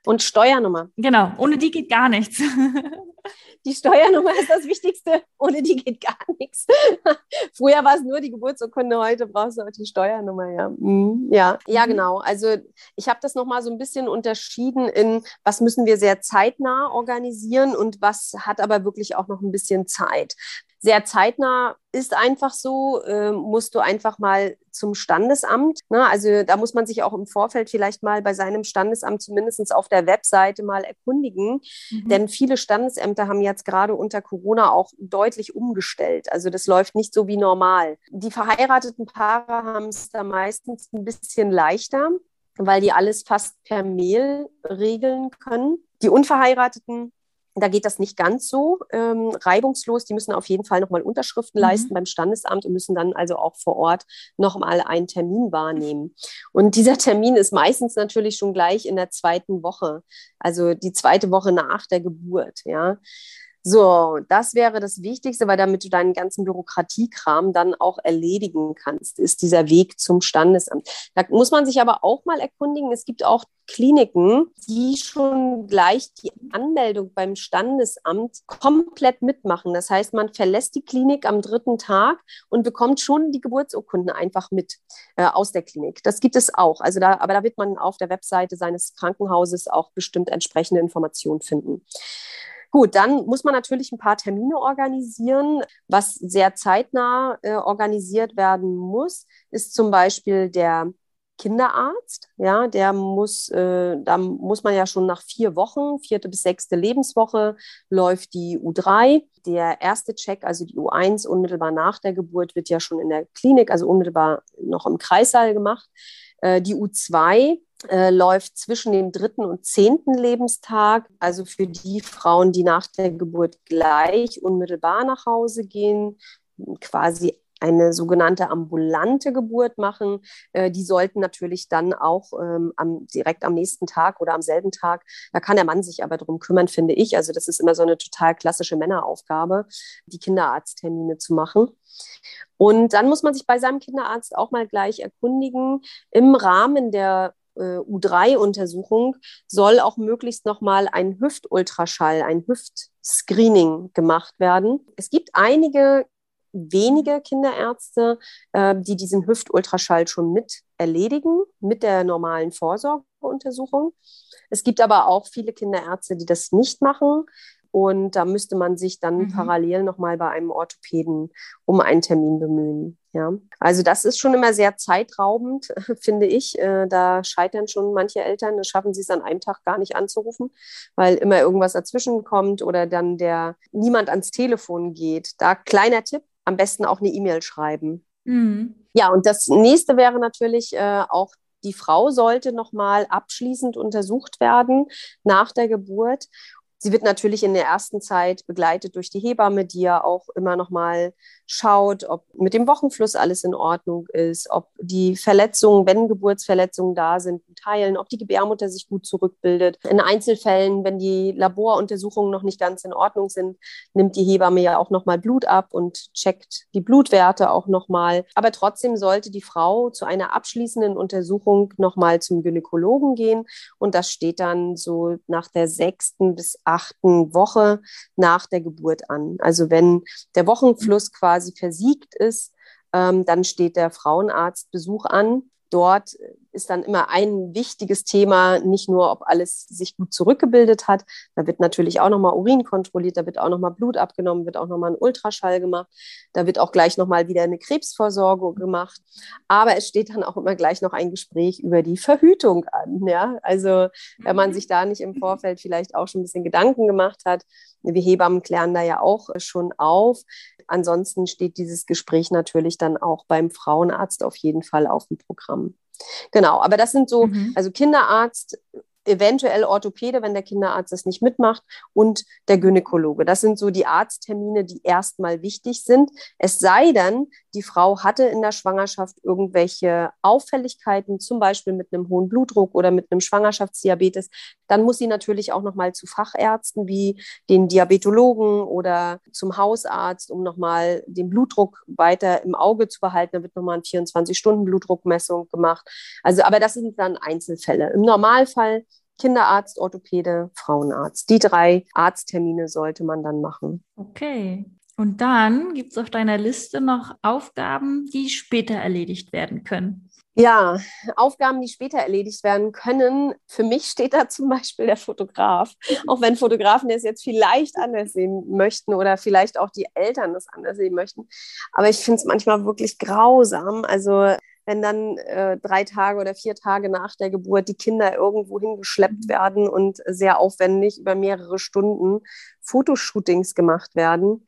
Und Steuernummer. Genau, ohne die geht gar nichts. Die Steuernummer ist das Wichtigste. Ohne die geht gar nichts. Früher war es nur die Geburtsurkunde, heute brauchst du auch die Steuernummer. Ja, mhm. ja. ja mhm. genau. Also ich habe das nochmal so ein bisschen unterschieden in, was müssen wir sehr zeitnah organisieren und was hat aber wirklich auch noch ein bisschen Zeit sehr zeitnah ist einfach so, äh, musst du einfach mal zum Standesamt. Ne? Also da muss man sich auch im Vorfeld vielleicht mal bei seinem Standesamt zumindest auf der Webseite mal erkundigen. Mhm. Denn viele Standesämter haben jetzt gerade unter Corona auch deutlich umgestellt. Also das läuft nicht so wie normal. Die verheirateten Paare haben es da meistens ein bisschen leichter weil die alles fast per Mail regeln können. Die Unverheirateten da geht das nicht ganz so ähm, reibungslos. Die müssen auf jeden Fall nochmal Unterschriften mhm. leisten beim Standesamt und müssen dann also auch vor Ort nochmal einen Termin wahrnehmen. Und dieser Termin ist meistens natürlich schon gleich in der zweiten Woche, also die zweite Woche nach der Geburt. Ja. So, das wäre das Wichtigste, weil damit du deinen ganzen Bürokratiekram dann auch erledigen kannst, ist dieser Weg zum Standesamt. Da muss man sich aber auch mal erkundigen. Es gibt auch Kliniken, die schon gleich die Anmeldung beim Standesamt komplett mitmachen. Das heißt, man verlässt die Klinik am dritten Tag und bekommt schon die Geburtsurkunden einfach mit äh, aus der Klinik. Das gibt es auch. Also da, aber da wird man auf der Webseite seines Krankenhauses auch bestimmt entsprechende Informationen finden. Gut, dann muss man natürlich ein paar Termine organisieren. Was sehr zeitnah äh, organisiert werden muss, ist zum Beispiel der Kinderarzt. Ja, der muss, äh, da muss man ja schon nach vier Wochen, vierte bis sechste Lebenswoche, läuft die U3. Der erste Check, also die U1, unmittelbar nach der Geburt, wird ja schon in der Klinik, also unmittelbar noch im Kreissaal gemacht. Äh, die U2 äh, läuft zwischen dem dritten und zehnten Lebenstag, also für die Frauen, die nach der Geburt gleich unmittelbar nach Hause gehen, quasi eine sogenannte ambulante Geburt machen. Äh, die sollten natürlich dann auch ähm, am, direkt am nächsten Tag oder am selben Tag, da kann der Mann sich aber darum kümmern, finde ich. Also das ist immer so eine total klassische Männeraufgabe, die Kinderarzttermine zu machen. Und dann muss man sich bei seinem Kinderarzt auch mal gleich erkundigen, im Rahmen der U3-Untersuchung soll auch möglichst nochmal ein Hüftultraschall, ein Hüftscreening gemacht werden. Es gibt einige wenige Kinderärzte, äh, die diesen Hüftultraschall schon mit erledigen, mit der normalen Vorsorgeuntersuchung. Es gibt aber auch viele Kinderärzte, die das nicht machen. Und da müsste man sich dann mhm. parallel nochmal bei einem Orthopäden um einen Termin bemühen. Ja, also das ist schon immer sehr zeitraubend, finde ich. Äh, da scheitern schon manche Eltern, da schaffen sie es an einem Tag gar nicht anzurufen, weil immer irgendwas dazwischen kommt oder dann der niemand ans Telefon geht. Da kleiner Tipp, am besten auch eine E-Mail schreiben. Mhm. Ja, und das nächste wäre natürlich äh, auch die Frau sollte nochmal abschließend untersucht werden nach der Geburt. Sie wird natürlich in der ersten Zeit begleitet durch die Hebamme, die ja auch immer noch mal schaut, ob mit dem Wochenfluss alles in Ordnung ist, ob die Verletzungen, wenn Geburtsverletzungen da sind, teilen, ob die Gebärmutter sich gut zurückbildet. In Einzelfällen, wenn die Laboruntersuchungen noch nicht ganz in Ordnung sind, nimmt die Hebamme ja auch noch mal Blut ab und checkt die Blutwerte auch noch mal. Aber trotzdem sollte die Frau zu einer abschließenden Untersuchung noch mal zum Gynäkologen gehen und das steht dann so nach der sechsten bis achten Woche nach der Geburt an. Also wenn der Wochenfluss quasi versiegt ist, ähm, dann steht der Frauenarztbesuch an. Dort ist dann immer ein wichtiges Thema, nicht nur, ob alles sich gut zurückgebildet hat. Da wird natürlich auch nochmal Urin kontrolliert, da wird auch nochmal Blut abgenommen, wird auch nochmal ein Ultraschall gemacht. Da wird auch gleich nochmal wieder eine Krebsvorsorge gemacht. Aber es steht dann auch immer gleich noch ein Gespräch über die Verhütung an. Ja? Also, wenn man mhm. sich da nicht im Vorfeld vielleicht auch schon ein bisschen Gedanken gemacht hat, wir Hebammen klären da ja auch schon auf. Ansonsten steht dieses Gespräch natürlich dann auch beim Frauenarzt auf jeden Fall auf dem Programm. Genau, aber das sind so, mhm. also Kinderarzt, eventuell Orthopäde, wenn der Kinderarzt das nicht mitmacht, und der Gynäkologe. Das sind so die Arzttermine, die erstmal wichtig sind. Es sei denn, die Frau hatte in der Schwangerschaft irgendwelche Auffälligkeiten, zum Beispiel mit einem hohen Blutdruck oder mit einem Schwangerschaftsdiabetes, dann muss sie natürlich auch nochmal zu Fachärzten wie den Diabetologen oder zum Hausarzt, um nochmal den Blutdruck weiter im Auge zu behalten. Da wird nochmal eine 24-Stunden-Blutdruckmessung gemacht. Also, aber das sind dann Einzelfälle. Im Normalfall Kinderarzt, Orthopäde, Frauenarzt. Die drei Arzttermine sollte man dann machen. Okay. Und dann gibt es auf deiner Liste noch Aufgaben, die später erledigt werden können. Ja, Aufgaben, die später erledigt werden können. Für mich steht da zum Beispiel der Fotograf. Auch wenn Fotografen es jetzt vielleicht anders sehen möchten oder vielleicht auch die Eltern das anders sehen möchten. Aber ich finde es manchmal wirklich grausam. Also wenn dann äh, drei Tage oder vier Tage nach der Geburt die Kinder irgendwo hingeschleppt mhm. werden und sehr aufwendig über mehrere Stunden Fotoshootings gemacht werden.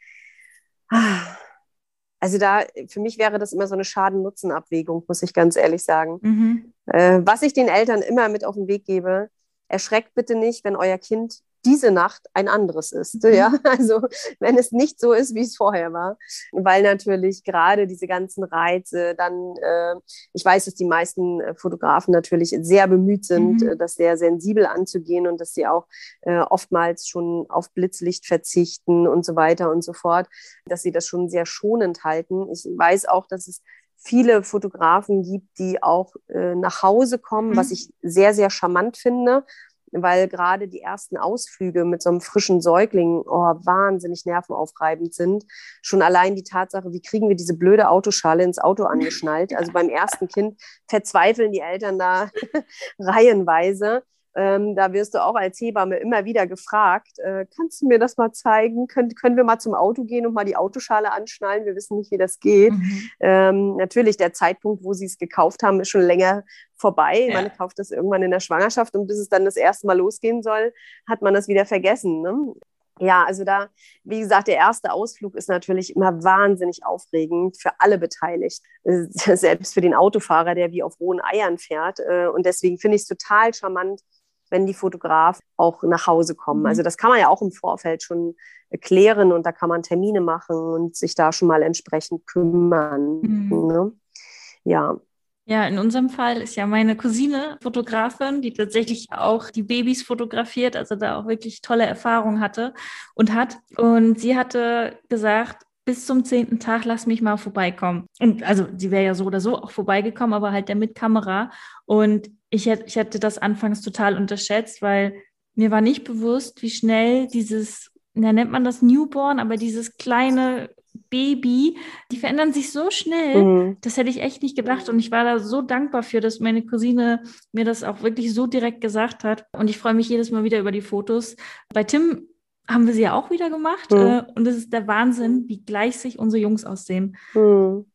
Also da, für mich wäre das immer so eine Schaden-Nutzen-Abwägung, muss ich ganz ehrlich sagen. Mhm. Äh, was ich den Eltern immer mit auf den Weg gebe, erschreckt bitte nicht, wenn euer Kind diese Nacht ein anderes ist. Mhm. Ja, also wenn es nicht so ist, wie es vorher war, weil natürlich gerade diese ganzen Reize dann, äh, ich weiß, dass die meisten äh, Fotografen natürlich sehr bemüht sind, mhm. Äh, das sehr sensibel anzugehen und dass sie auch äh, oftmals schon auf Blitzlicht verzichten und so weiter und so fort, dass sie das schon sehr schonend halten. Ich weiß auch, dass es viele Fotografen gibt, die auch äh, nach Hause kommen, mhm. was ich sehr, sehr charmant finde weil gerade die ersten Ausflüge mit so einem frischen Säugling oh, wahnsinnig nervenaufreibend sind. Schon allein die Tatsache, wie kriegen wir diese blöde Autoschale ins Auto angeschnallt? Also beim ersten Kind verzweifeln die Eltern da reihenweise. Ähm, da wirst du auch als Hebamme immer wieder gefragt, äh, kannst du mir das mal zeigen? Können, können wir mal zum Auto gehen und mal die Autoschale anschnallen? Wir wissen nicht, wie das geht. Mhm. Ähm, natürlich, der Zeitpunkt, wo sie es gekauft haben, ist schon länger vorbei. Ja. Man kauft das irgendwann in der Schwangerschaft und bis es dann das erste Mal losgehen soll, hat man das wieder vergessen. Ne? Ja, also da, wie gesagt, der erste Ausflug ist natürlich immer wahnsinnig aufregend für alle beteiligt. Selbst für den Autofahrer, der wie auf rohen Eiern fährt. Äh, und deswegen finde ich es total charmant, wenn die Fotografen auch nach Hause kommen. Mhm. Also das kann man ja auch im Vorfeld schon klären und da kann man Termine machen und sich da schon mal entsprechend kümmern. Mhm. Ne? Ja. Ja, in unserem Fall ist ja meine Cousine Fotografin, die tatsächlich auch die Babys fotografiert, also da auch wirklich tolle Erfahrungen hatte und hat. Und sie hatte gesagt, bis zum zehnten Tag, lass mich mal vorbeikommen. Und also sie wäre ja so oder so auch vorbeigekommen, aber halt der mit Kamera. Und ich hätte, ich hätte das anfangs total unterschätzt, weil mir war nicht bewusst, wie schnell dieses, ja, nennt man das Newborn, aber dieses kleine Baby, die verändern sich so schnell. Mhm. Das hätte ich echt nicht gedacht. Und ich war da so dankbar für, dass meine Cousine mir das auch wirklich so direkt gesagt hat. Und ich freue mich jedes Mal wieder über die Fotos. Bei Tim haben wir sie ja auch wieder gemacht. Mhm. Äh, und es ist der Wahnsinn, wie gleich sich unsere Jungs aussehen. Mhm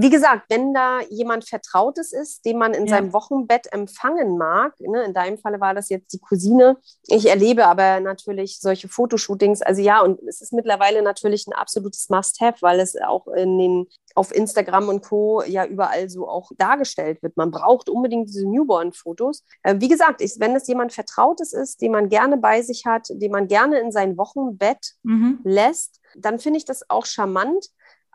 wie gesagt, wenn da jemand Vertrautes ist, den man in ja. seinem Wochenbett empfangen mag, ne, in deinem Falle war das jetzt die Cousine. Ich erlebe aber natürlich solche Fotoshootings. Also ja, und es ist mittlerweile natürlich ein absolutes Must-Have, weil es auch in den auf Instagram und Co. ja überall so auch dargestellt wird. Man braucht unbedingt diese Newborn-Fotos. Äh, wie gesagt, ich, wenn es jemand Vertrautes ist, den man gerne bei sich hat, den man gerne in sein Wochenbett mhm. lässt, dann finde ich das auch charmant.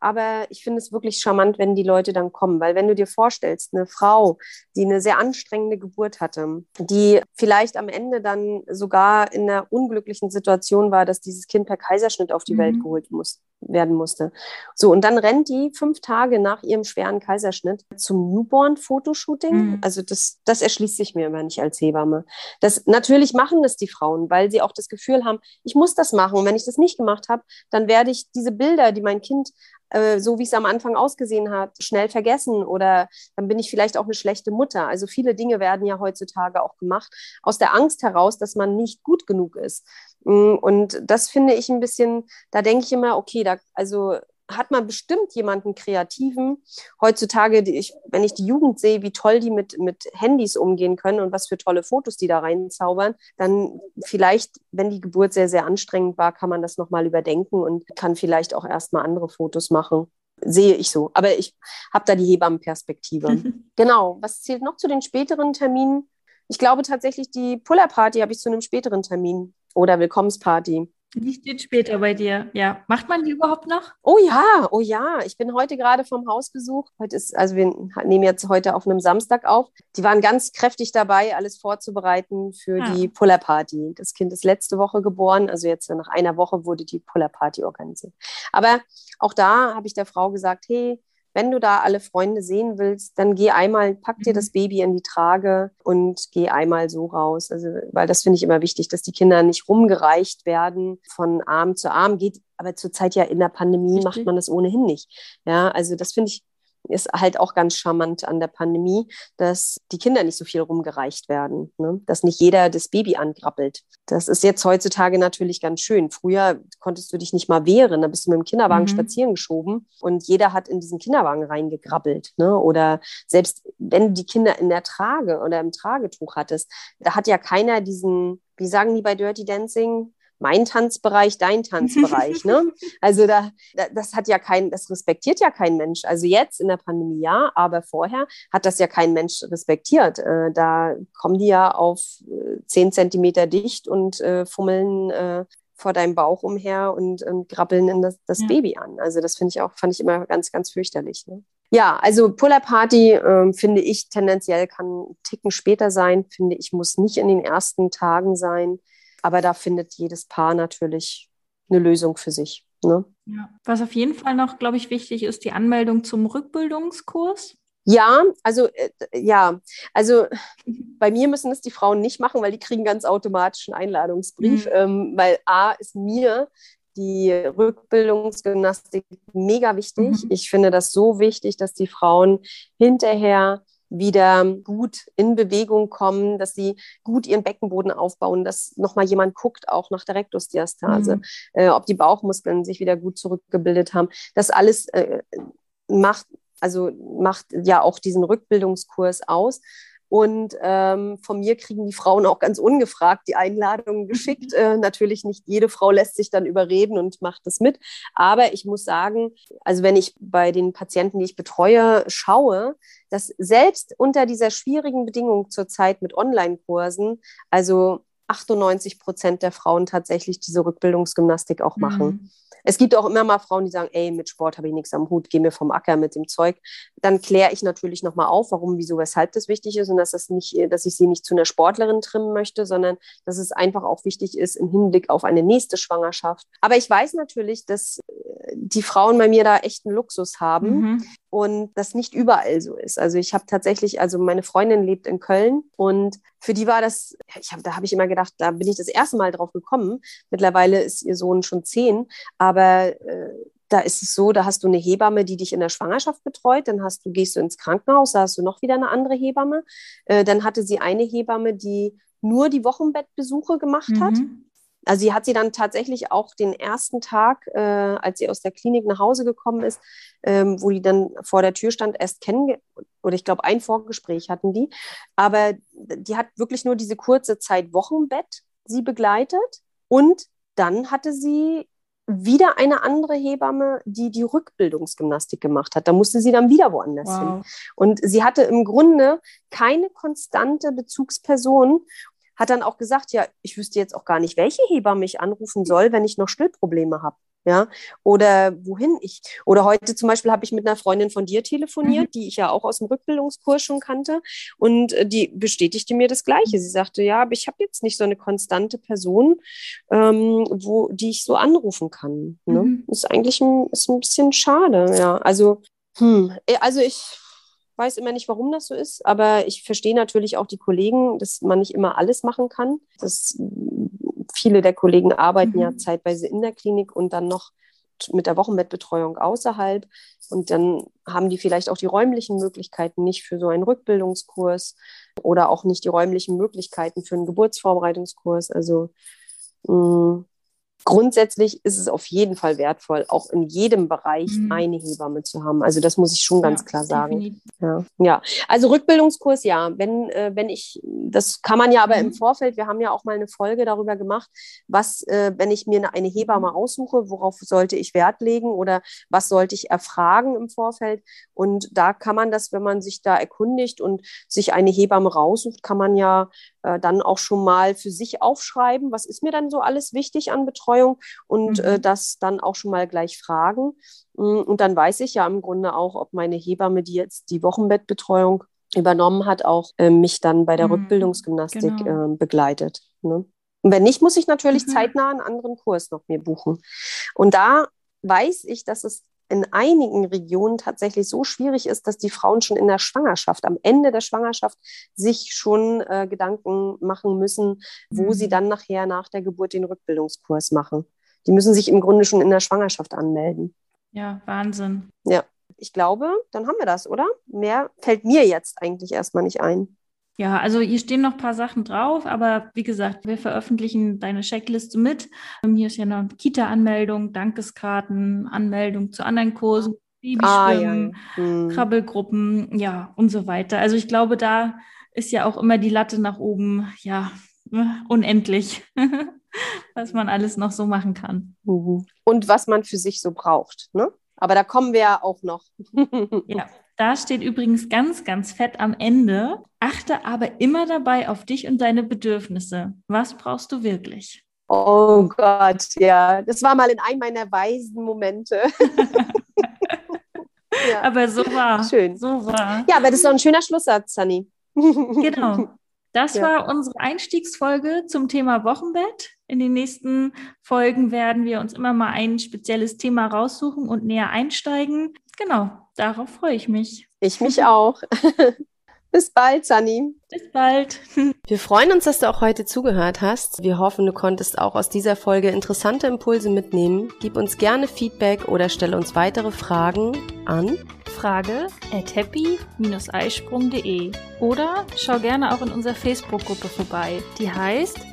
Aber ich finde es wirklich charmant, wenn die Leute dann kommen, weil wenn du dir vorstellst, eine Frau, die eine sehr anstrengende Geburt hatte, die vielleicht am Ende dann sogar in einer unglücklichen Situation war, dass dieses Kind per Kaiserschnitt auf die mhm. Welt geholt muss, werden musste. So, und dann rennt die fünf Tage nach ihrem schweren Kaiserschnitt zum Newborn-Fotoshooting. Mhm. Also das, das erschließt sich mir immer nicht als Hebamme. Das, natürlich machen das die Frauen, weil sie auch das Gefühl haben, ich muss das machen. Und wenn ich das nicht gemacht habe, dann werde ich diese Bilder, die mein Kind äh, so wie es am Anfang ausgesehen hat, schnell vergessen oder dann bin ich vielleicht auch eine schlechte Mutter. Also viele Dinge werden ja heutzutage auch gemacht aus der Angst heraus, dass man nicht gut genug ist. Mm, und das finde ich ein bisschen, da denke ich immer, okay, da, also hat man bestimmt jemanden Kreativen. Heutzutage, ich, wenn ich die Jugend sehe, wie toll die mit, mit Handys umgehen können und was für tolle Fotos die da reinzaubern, dann vielleicht, wenn die Geburt sehr, sehr anstrengend war, kann man das nochmal überdenken und kann vielleicht auch erstmal andere Fotos machen. Sehe ich so. Aber ich habe da die Hebammenperspektive. genau. Was zählt noch zu den späteren Terminen? Ich glaube tatsächlich, die Puller-Party habe ich zu einem späteren Termin oder Willkommensparty. Die steht später bei dir, ja. Macht man die überhaupt noch? Oh ja, oh ja. Ich bin heute gerade vom Hausbesuch. Heute ist, also wir nehmen jetzt heute auf einem Samstag auf. Die waren ganz kräftig dabei, alles vorzubereiten für ah. die Puller-Party. Das Kind ist letzte Woche geboren, also jetzt nach einer Woche wurde die Puller-Party organisiert. Aber auch da habe ich der Frau gesagt, hey, wenn du da alle Freunde sehen willst, dann geh einmal, pack dir das mhm. Baby in die Trage und geh einmal so raus. Also, weil das finde ich immer wichtig, dass die Kinder nicht rumgereicht werden von Arm zu Arm. Geht aber zurzeit ja in der Pandemie Richtig. macht man das ohnehin nicht. Ja, also das finde ich ist halt auch ganz charmant an der Pandemie, dass die Kinder nicht so viel rumgereicht werden, ne? dass nicht jeder das Baby angrappelt. Das ist jetzt heutzutage natürlich ganz schön. Früher konntest du dich nicht mal wehren, da bist du mit dem Kinderwagen mhm. spazieren geschoben und jeder hat in diesen Kinderwagen reingegrabbelt. Ne? Oder selbst wenn du die Kinder in der Trage oder im Tragetuch hattest, da hat ja keiner diesen, wie sagen die bei Dirty Dancing, mein Tanzbereich, dein Tanzbereich. ne? Also da, das hat ja kein, das respektiert ja kein Mensch. Also jetzt in der Pandemie ja, aber vorher hat das ja kein Mensch respektiert. Äh, da kommen die ja auf äh, zehn Zentimeter dicht und äh, fummeln äh, vor deinem Bauch umher und, und grabbeln in das, das ja. Baby an. Also das finde ich auch, fand ich immer ganz, ganz fürchterlich. Ne? Ja, also Puller Party äh, finde ich tendenziell kann einen Ticken später sein, finde ich muss nicht in den ersten Tagen sein. Aber da findet jedes Paar natürlich eine Lösung für sich. Ne? Ja. Was auf jeden Fall noch, glaube ich, wichtig ist, die Anmeldung zum Rückbildungskurs. Ja, also äh, ja, also bei mir müssen es die Frauen nicht machen, weil die kriegen ganz automatisch einen Einladungsbrief, mhm. ähm, weil A ist mir die Rückbildungsgymnastik mega wichtig. Mhm. Ich finde das so wichtig, dass die Frauen hinterher wieder gut in Bewegung kommen, dass sie gut ihren Beckenboden aufbauen, dass nochmal jemand guckt, auch nach der Rektusdiastase, mhm. äh, ob die Bauchmuskeln sich wieder gut zurückgebildet haben. Das alles äh, macht, also macht ja auch diesen Rückbildungskurs aus. Und ähm, von mir kriegen die Frauen auch ganz ungefragt die Einladungen geschickt. Äh, natürlich nicht jede Frau lässt sich dann überreden und macht das mit. Aber ich muss sagen, also wenn ich bei den Patienten, die ich betreue, schaue, dass selbst unter dieser schwierigen Bedingung zurzeit mit Online-Kursen, also 98 Prozent der Frauen tatsächlich diese Rückbildungsgymnastik auch machen. Mhm. Es gibt auch immer mal Frauen, die sagen, ey, mit Sport habe ich nichts am Hut, geh mir vom Acker mit dem Zeug. Dann kläre ich natürlich nochmal auf, warum, wieso, weshalb das wichtig ist und dass, das nicht, dass ich sie nicht zu einer Sportlerin trimmen möchte, sondern dass es einfach auch wichtig ist im Hinblick auf eine nächste Schwangerschaft. Aber ich weiß natürlich, dass äh, die Frauen bei mir da echt einen Luxus haben mhm. und das nicht überall so ist. Also ich habe tatsächlich, also meine Freundin lebt in Köln und für die war das, ich hab, da habe ich immer gedacht, da bin ich das erste Mal drauf gekommen. Mittlerweile ist ihr Sohn schon zehn, aber äh, da ist es so, da hast du eine Hebamme, die dich in der Schwangerschaft betreut, dann hast du, gehst du ins Krankenhaus, da hast du noch wieder eine andere Hebamme. Äh, dann hatte sie eine Hebamme, die nur die Wochenbettbesuche gemacht mhm. hat. Also sie hat sie dann tatsächlich auch den ersten Tag, äh, als sie aus der Klinik nach Hause gekommen ist, ähm, wo die dann vor der Tür stand, erst kennen oder ich glaube ein Vorgespräch hatten die. Aber die hat wirklich nur diese kurze Zeit Wochenbett sie begleitet und dann hatte sie wieder eine andere Hebamme, die die Rückbildungsgymnastik gemacht hat. Da musste sie dann wieder woanders wow. hin. Und sie hatte im Grunde keine konstante Bezugsperson hat dann auch gesagt, ja, ich wüsste jetzt auch gar nicht, welche Hebamme ich anrufen soll, wenn ich noch Stillprobleme habe. Ja, oder wohin ich. Oder heute zum Beispiel habe ich mit einer Freundin von dir telefoniert, mhm. die ich ja auch aus dem Rückbildungskurs schon kannte. Und äh, die bestätigte mir das Gleiche. Sie sagte, ja, aber ich habe jetzt nicht so eine konstante Person, ähm, wo, die ich so anrufen kann. Ne? Mhm. Ist eigentlich ein, ist ein bisschen schade, ja. Also, hm, äh, also ich weiß immer nicht, warum das so ist, aber ich verstehe natürlich auch die Kollegen, dass man nicht immer alles machen kann. Das, viele der Kollegen arbeiten mhm. ja zeitweise in der Klinik und dann noch mit der Wochenbettbetreuung außerhalb. Und dann haben die vielleicht auch die räumlichen Möglichkeiten nicht für so einen Rückbildungskurs oder auch nicht die räumlichen Möglichkeiten für einen Geburtsvorbereitungskurs. Also mh, mm, grundsätzlich ist es auf jeden Fall wertvoll, auch in jedem Bereich mhm. eine Hebamme zu haben. Also das muss ich schon ganz ja, klar sagen. Ja. ja, also Rückbildungskurs, ja. Wenn, äh, wenn ich, das kann man ja aber mhm. im Vorfeld, wir haben ja auch mal eine Folge darüber gemacht, was, äh, wenn ich mir eine, eine Hebamme aussuche, worauf sollte ich Wert legen oder was sollte ich erfragen im Vorfeld. Und da kann man das, wenn man sich da erkundigt und sich eine Hebamme raussucht, kann man ja äh, dann auch schon mal für sich aufschreiben, was ist mir dann so alles wichtig an Betreuung und äh, mhm. äh, das dann auch schon mal gleich fragen. Mm, und dann weiß ich ja im Grunde auch, ob meine Hebamme, die jetzt die Wochenbettbetreuung übernommen hat, auch äh, mich dann bei der mhm. Rückbildungsgymnastik genau. äh, begleitet. Ne? Und wenn nicht, muss ich natürlich mhm. zeitnah einen anderen Kurs noch mir buchen. Und da weiß ich, dass es in einigen Regionen tatsächlich so schwierig ist, dass die Frauen schon in der Schwangerschaft, am Ende der Schwangerschaft, sich schon äh, Gedanken machen müssen, wo mhm. sie dann nachher nach der Geburt den Rückbildungskurs machen. Die müssen sich im Grunde schon in der Schwangerschaft anmelden. Ja, Wahnsinn. Ja, ich glaube, dann haben wir das, oder? Mehr fällt mir jetzt eigentlich erstmal nicht ein. Ja, also hier stehen noch ein paar Sachen drauf, aber wie gesagt, wir veröffentlichen deine Checkliste mit. Ähm, hier ist ja noch Kita-Anmeldung, Dankeskarten, Anmeldung zu anderen Kursen, Babyschwimmen, ah, ja. hm. Krabbelgruppen, ja, und so weiter. Also ich glaube, da ist ja auch immer die Latte nach oben, ja, ne, unendlich, was man alles noch so machen kann. Mhm. Und was man für sich so braucht, ne? Aber da kommen wir ja auch noch. ja. Da steht übrigens ganz, ganz fett am Ende. Achte aber immer dabei auf dich und deine Bedürfnisse. Was brauchst du wirklich? Oh Gott, ja. Das war mal in einem meiner weisen Momente. ja. Aber so war. Schön. So war. Ja, aber das ist doch ein schöner Schlusssatz, Sunny. genau. Das ja. war unsere Einstiegsfolge zum Thema Wochenbett. In den nächsten Folgen werden wir uns immer mal ein spezielles Thema raussuchen und näher einsteigen. Genau, darauf freue ich mich. Ich mich auch. Bis bald, Sunny. Bis bald. Wir freuen uns, dass du auch heute zugehört hast. Wir hoffen, du konntest auch aus dieser Folge interessante Impulse mitnehmen. Gib uns gerne Feedback oder stelle uns weitere Fragen an frage at happy-eisprung.de oder schau gerne auch in unserer Facebook-Gruppe vorbei. Die heißt